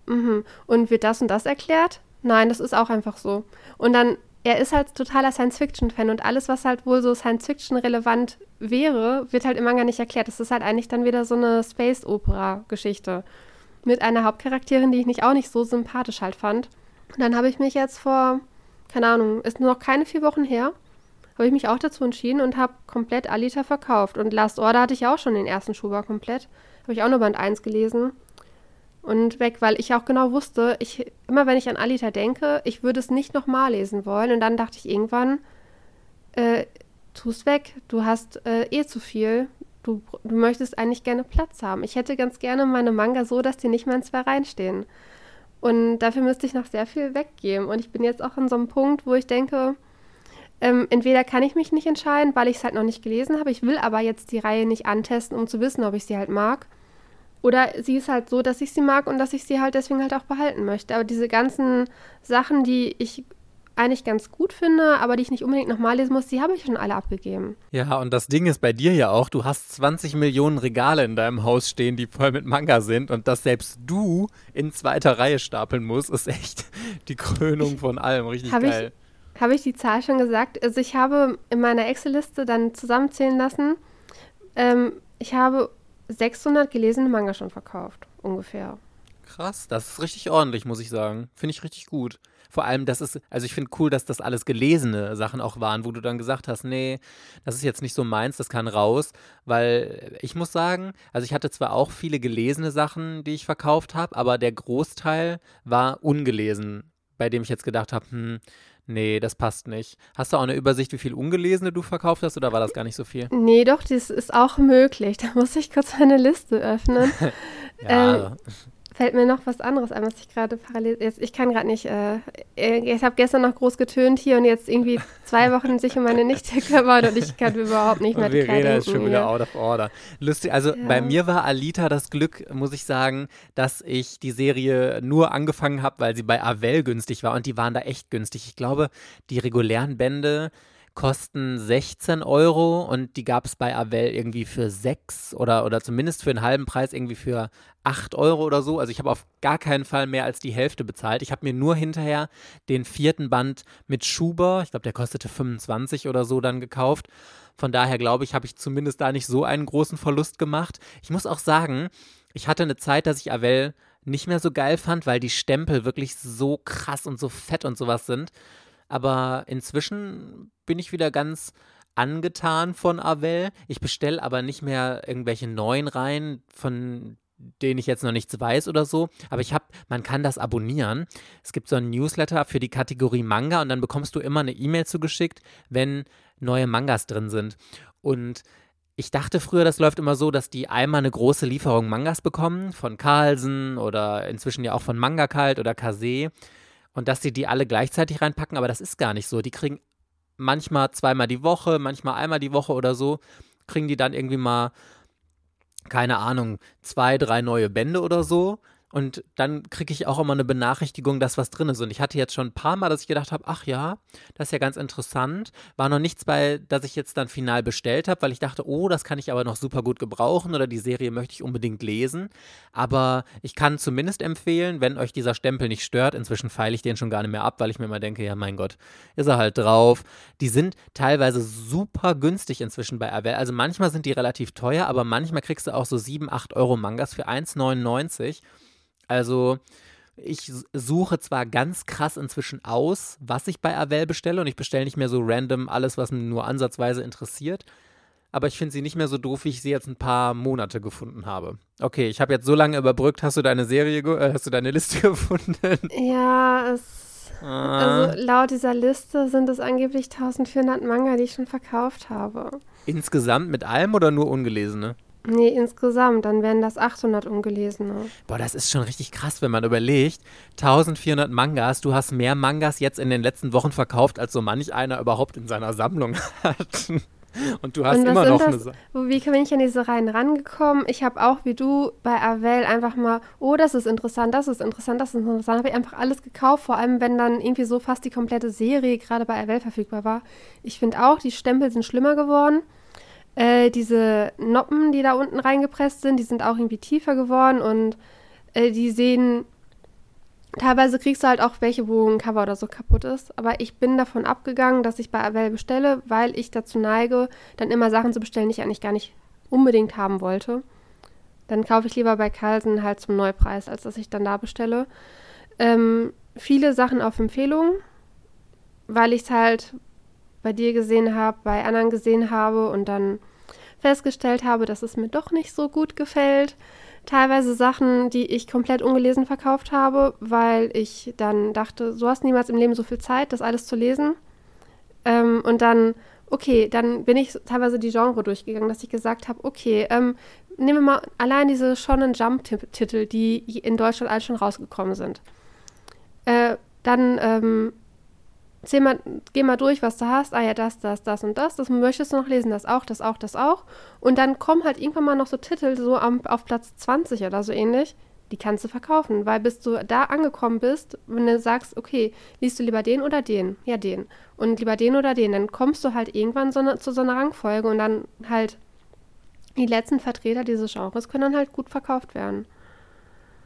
Mhm. Und wird das und das erklärt? Nein, das ist auch einfach so. Und dann er ist halt totaler Science-Fiction-Fan und alles, was halt wohl so Science-Fiction-relevant wäre, wird halt im Manga nicht erklärt. Das ist halt eigentlich dann wieder so eine Space-Opera-Geschichte. mit einer Hauptcharakterin, die ich nicht auch nicht so sympathisch halt fand. Und dann habe ich mich jetzt vor, keine Ahnung, ist noch keine vier Wochen her, habe ich mich auch dazu entschieden und habe komplett Alita verkauft. Und Last Order hatte ich auch schon den ersten Schuber komplett. Habe ich auch nur Band 1 gelesen und weg, weil ich auch genau wusste, ich, immer wenn ich an Alita denke, ich würde es nicht nochmal lesen wollen. Und dann dachte ich irgendwann, äh, tu es weg, du hast äh, eh zu viel. Du, du möchtest eigentlich gerne Platz haben. Ich hätte ganz gerne meine Manga so, dass die nicht mehr in zwei Reihen stehen. Und dafür müsste ich noch sehr viel weggeben. Und ich bin jetzt auch an so einem Punkt, wo ich denke, ähm, entweder kann ich mich nicht entscheiden, weil ich es halt noch nicht gelesen habe. Ich will aber jetzt die Reihe nicht antesten, um zu wissen, ob ich sie halt mag. Oder sie ist halt so, dass ich sie mag und dass ich sie halt deswegen halt auch behalten möchte. Aber diese ganzen Sachen, die ich eigentlich ganz gut finde, aber die ich nicht unbedingt nochmal lesen muss, die habe ich schon alle abgegeben. Ja, und das Ding ist bei dir ja auch, du hast 20 Millionen Regale in deinem Haus stehen, die voll mit Manga sind und dass selbst du in zweiter Reihe stapeln musst, ist echt (laughs) die Krönung von allem. Richtig hab geil. Ich, habe ich die Zahl schon gesagt? Also ich habe in meiner Excel-Liste dann zusammenzählen lassen, ähm, ich habe 600 gelesene Manga schon verkauft, ungefähr. Krass, das ist richtig ordentlich, muss ich sagen. Finde ich richtig gut. Vor allem, das ist, also ich finde cool, dass das alles gelesene Sachen auch waren, wo du dann gesagt hast, nee, das ist jetzt nicht so meins, das kann raus, weil ich muss sagen, also ich hatte zwar auch viele gelesene Sachen, die ich verkauft habe, aber der Großteil war ungelesen, bei dem ich jetzt gedacht habe, hm, Nee, das passt nicht. Hast du auch eine Übersicht, wie viel Ungelesene du verkauft hast oder war das gar nicht so viel? Nee, doch, das ist auch möglich. Da muss ich kurz meine Liste öffnen. (laughs) ja. Ähm, fällt mir noch was anderes ein, was ich gerade parallel. Jetzt, ich kann gerade nicht. Äh, äh ich habe gestern noch groß getönt hier und jetzt irgendwie zwei Wochen sich um meine Nichte (laughs) gekümmert und ich kann überhaupt nicht mehr und Verena ist schon wieder out of order. Lustig, also ja. bei mir war Alita das Glück, muss ich sagen, dass ich die Serie nur angefangen habe, weil sie bei Avell günstig war und die waren da echt günstig. Ich glaube, die regulären Bände kosten 16 Euro und die gab es bei Avell irgendwie für 6 oder, oder zumindest für einen halben Preis irgendwie für 8 Euro oder so. Also ich habe auf gar keinen Fall mehr als die Hälfte bezahlt. Ich habe mir nur hinterher den vierten Band mit Schuber, ich glaube, der kostete 25 oder so, dann gekauft. Von daher glaube ich, habe ich zumindest da nicht so einen großen Verlust gemacht. Ich muss auch sagen, ich hatte eine Zeit, dass ich Avell nicht mehr so geil fand, weil die Stempel wirklich so krass und so fett und sowas sind. Aber inzwischen bin ich wieder ganz angetan von Avell. Ich bestelle aber nicht mehr irgendwelche neuen Reihen, von denen ich jetzt noch nichts weiß oder so. Aber ich habe, man kann das abonnieren. Es gibt so ein Newsletter für die Kategorie Manga und dann bekommst du immer eine E-Mail zugeschickt, wenn neue Mangas drin sind. Und ich dachte früher, das läuft immer so, dass die einmal eine große Lieferung Mangas bekommen, von Carlsen oder inzwischen ja auch von Manga Kalt oder Kase und dass sie die alle gleichzeitig reinpacken, aber das ist gar nicht so. Die kriegen manchmal zweimal die Woche, manchmal einmal die Woche oder so, kriegen die dann irgendwie mal, keine Ahnung, zwei, drei neue Bände oder so. Und dann kriege ich auch immer eine Benachrichtigung, dass was drin ist. Und ich hatte jetzt schon ein paar Mal, dass ich gedacht habe, ach ja, das ist ja ganz interessant. War noch nichts bei, dass ich jetzt dann final bestellt habe, weil ich dachte, oh, das kann ich aber noch super gut gebrauchen oder die Serie möchte ich unbedingt lesen. Aber ich kann zumindest empfehlen, wenn euch dieser Stempel nicht stört, inzwischen feile ich den schon gar nicht mehr ab, weil ich mir immer denke, ja mein Gott, ist er halt drauf. Die sind teilweise super günstig inzwischen bei Avell. Also manchmal sind die relativ teuer, aber manchmal kriegst du auch so 7, 8 Euro Mangas für 1,99. Also ich suche zwar ganz krass inzwischen aus, was ich bei Avell bestelle und ich bestelle nicht mehr so random alles, was mir nur ansatzweise interessiert. Aber ich finde sie nicht mehr so doof, wie ich sie jetzt ein paar Monate gefunden habe. Okay, ich habe jetzt so lange überbrückt. Hast du deine Serie, äh, hast du deine Liste (laughs) gefunden? Ja, es, ah. also laut dieser Liste sind es angeblich 1400 Manga, die ich schon verkauft habe. Insgesamt mit allem oder nur ungelesene? Nee, insgesamt, dann wären das 800 ungelesene. Boah, das ist schon richtig krass, wenn man überlegt. 1400 Mangas, du hast mehr Mangas jetzt in den letzten Wochen verkauft, als so manch einer überhaupt in seiner Sammlung (laughs) hat. Und du hast Und immer noch das, eine. Wie bin ich an diese Reihen rangekommen? Ich habe auch wie du bei Avell einfach mal, oh, das ist interessant, das ist interessant, das ist interessant. Habe ich einfach alles gekauft, vor allem wenn dann irgendwie so fast die komplette Serie gerade bei Avell verfügbar war. Ich finde auch, die Stempel sind schlimmer geworden. Äh, diese Noppen, die da unten reingepresst sind, die sind auch irgendwie tiefer geworden und äh, die sehen. Teilweise kriegst du halt auch welche, wo ein Cover oder so kaputt ist. Aber ich bin davon abgegangen, dass ich bei Avell bestelle, weil ich dazu neige, dann immer Sachen zu bestellen, die ich eigentlich gar nicht unbedingt haben wollte. Dann kaufe ich lieber bei Carlsen halt zum Neupreis, als dass ich dann da bestelle. Ähm, viele Sachen auf Empfehlung, weil ich es halt bei dir gesehen habe, bei anderen gesehen habe und dann festgestellt habe, dass es mir doch nicht so gut gefällt. Teilweise Sachen, die ich komplett ungelesen verkauft habe, weil ich dann dachte, du hast niemals im Leben so viel Zeit, das alles zu lesen. Ähm, und dann, okay, dann bin ich teilweise die Genre durchgegangen, dass ich gesagt habe, okay, ähm, nehmen wir mal allein diese Shonen Jump-Titel, die in Deutschland alle schon rausgekommen sind. Äh, dann ähm, Zähl mal, geh mal durch, was du hast. Ah ja, das, das, das und das. Das möchtest du noch lesen, das auch, das auch, das auch. Und dann kommen halt irgendwann mal noch so Titel, so am, auf Platz 20 oder so ähnlich. Die kannst du verkaufen, weil bis du da angekommen bist, wenn du sagst, okay, liest du lieber den oder den? Ja, den. Und lieber den oder den, dann kommst du halt irgendwann so ne, zu so einer Rangfolge und dann halt die letzten Vertreter dieses Genres können dann halt gut verkauft werden.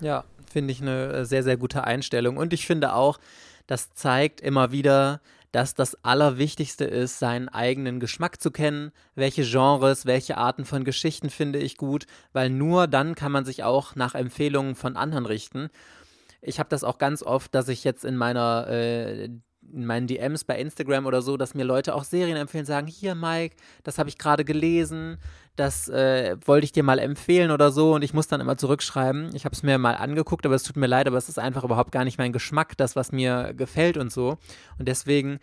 Ja, finde ich eine äh, sehr, sehr gute Einstellung. Und ich finde auch, das zeigt immer wieder, dass das Allerwichtigste ist, seinen eigenen Geschmack zu kennen, welche Genres, welche Arten von Geschichten finde ich gut, weil nur dann kann man sich auch nach Empfehlungen von anderen richten. Ich habe das auch ganz oft, dass ich jetzt in meiner äh, in meinen DMs bei Instagram oder so, dass mir Leute auch Serien empfehlen, sagen, hier Mike, das habe ich gerade gelesen, das äh, wollte ich dir mal empfehlen oder so und ich muss dann immer zurückschreiben. Ich habe es mir mal angeguckt, aber es tut mir leid, aber es ist einfach überhaupt gar nicht mein Geschmack, das, was mir gefällt und so. Und deswegen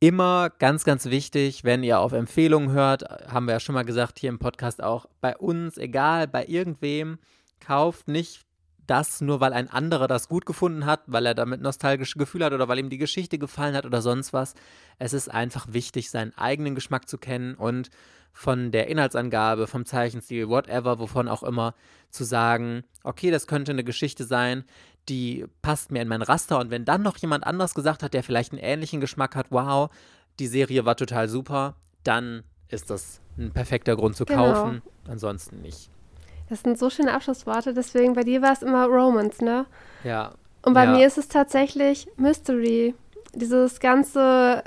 immer ganz, ganz wichtig, wenn ihr auf Empfehlungen hört, haben wir ja schon mal gesagt hier im Podcast auch, bei uns, egal, bei irgendwem, kauft nicht das nur, weil ein anderer das gut gefunden hat, weil er damit nostalgische Gefühle hat oder weil ihm die Geschichte gefallen hat oder sonst was. Es ist einfach wichtig, seinen eigenen Geschmack zu kennen und von der Inhaltsangabe, vom Zeichenstil, whatever, wovon auch immer, zu sagen, okay, das könnte eine Geschichte sein, die passt mir in mein Raster. Und wenn dann noch jemand anders gesagt hat, der vielleicht einen ähnlichen Geschmack hat, wow, die Serie war total super, dann ist das ein perfekter Grund zu genau. kaufen. Ansonsten nicht. Das sind so schöne Abschlussworte, deswegen bei dir war es immer Romance, ne? Ja. Und bei ja. mir ist es tatsächlich Mystery. Dieses ganze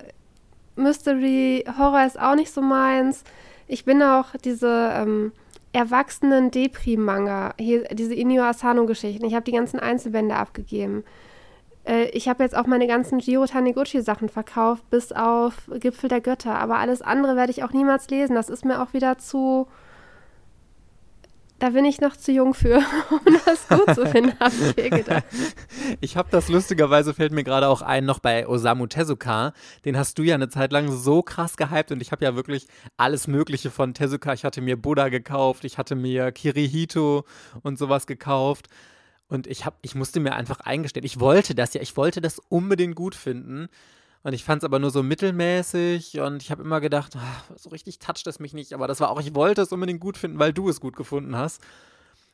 Mystery-Horror ist auch nicht so meins. Ich bin auch diese ähm, erwachsenen Depri-Manga, diese Inyo Asano-Geschichten. Ich habe die ganzen Einzelbände abgegeben. Äh, ich habe jetzt auch meine ganzen Jiro Taniguchi-Sachen verkauft, bis auf Gipfel der Götter. Aber alles andere werde ich auch niemals lesen. Das ist mir auch wieder zu da bin ich noch zu jung für, (laughs) um das gut zu finden, habe ich mir gedacht. (laughs) Ich habe das lustigerweise, fällt mir gerade auch ein, noch bei Osamu Tezuka. Den hast du ja eine Zeit lang so krass gehypt und ich habe ja wirklich alles Mögliche von Tezuka. Ich hatte mir Buddha gekauft, ich hatte mir Kirihito und sowas gekauft. Und ich, hab, ich musste mir einfach eingestehen, ich wollte das ja, ich wollte das unbedingt gut finden. Und ich fand es aber nur so mittelmäßig und ich habe immer gedacht, ach, so richtig toucht es mich nicht. Aber das war auch, ich wollte es unbedingt gut finden, weil du es gut gefunden hast.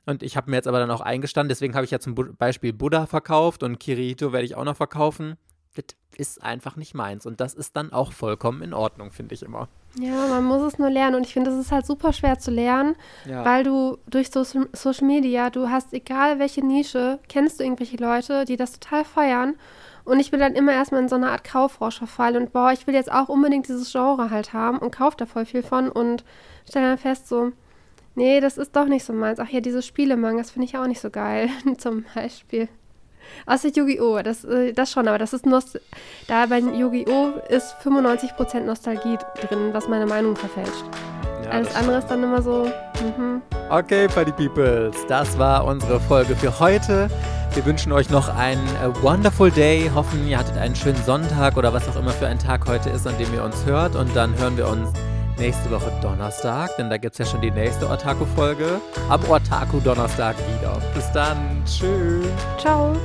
Und ich habe mir jetzt aber dann auch eingestanden, deswegen habe ich ja zum Beispiel Buddha verkauft und Kirito werde ich auch noch verkaufen. Das ist einfach nicht meins. Und das ist dann auch vollkommen in Ordnung, finde ich immer. Ja, man muss es nur lernen. Und ich finde, es ist halt super schwer zu lernen, ja. weil du durch so Social Media, du hast, egal welche Nische, kennst du irgendwelche Leute, die das total feiern. Und ich bin dann immer erstmal in so eine Art Kaufrausch verfallen und boah, ich will jetzt auch unbedingt dieses Genre halt haben und kaufe da voll viel von und stelle dann fest so, nee, das ist doch nicht so meins. Ach ja, diese Spielemangas finde ich auch nicht so geil, (laughs) zum Beispiel. Außer Yu-Gi-Oh! Das, äh, das schon, aber das ist Nost da bei Yu-Gi-Oh! ist 95% Nostalgie drin, was meine Meinung verfälscht. Alles andere ist dann immer so. Mhm. Okay, Party Peoples, das war unsere Folge für heute. Wir wünschen euch noch einen äh, wonderful day. Hoffen, ihr hattet einen schönen Sonntag oder was auch immer für ein Tag heute ist, an dem ihr uns hört. Und dann hören wir uns nächste Woche Donnerstag, denn da gibt es ja schon die nächste Otaku-Folge am Otaku-Donnerstag wieder. Bis dann. Tschüss. Ciao.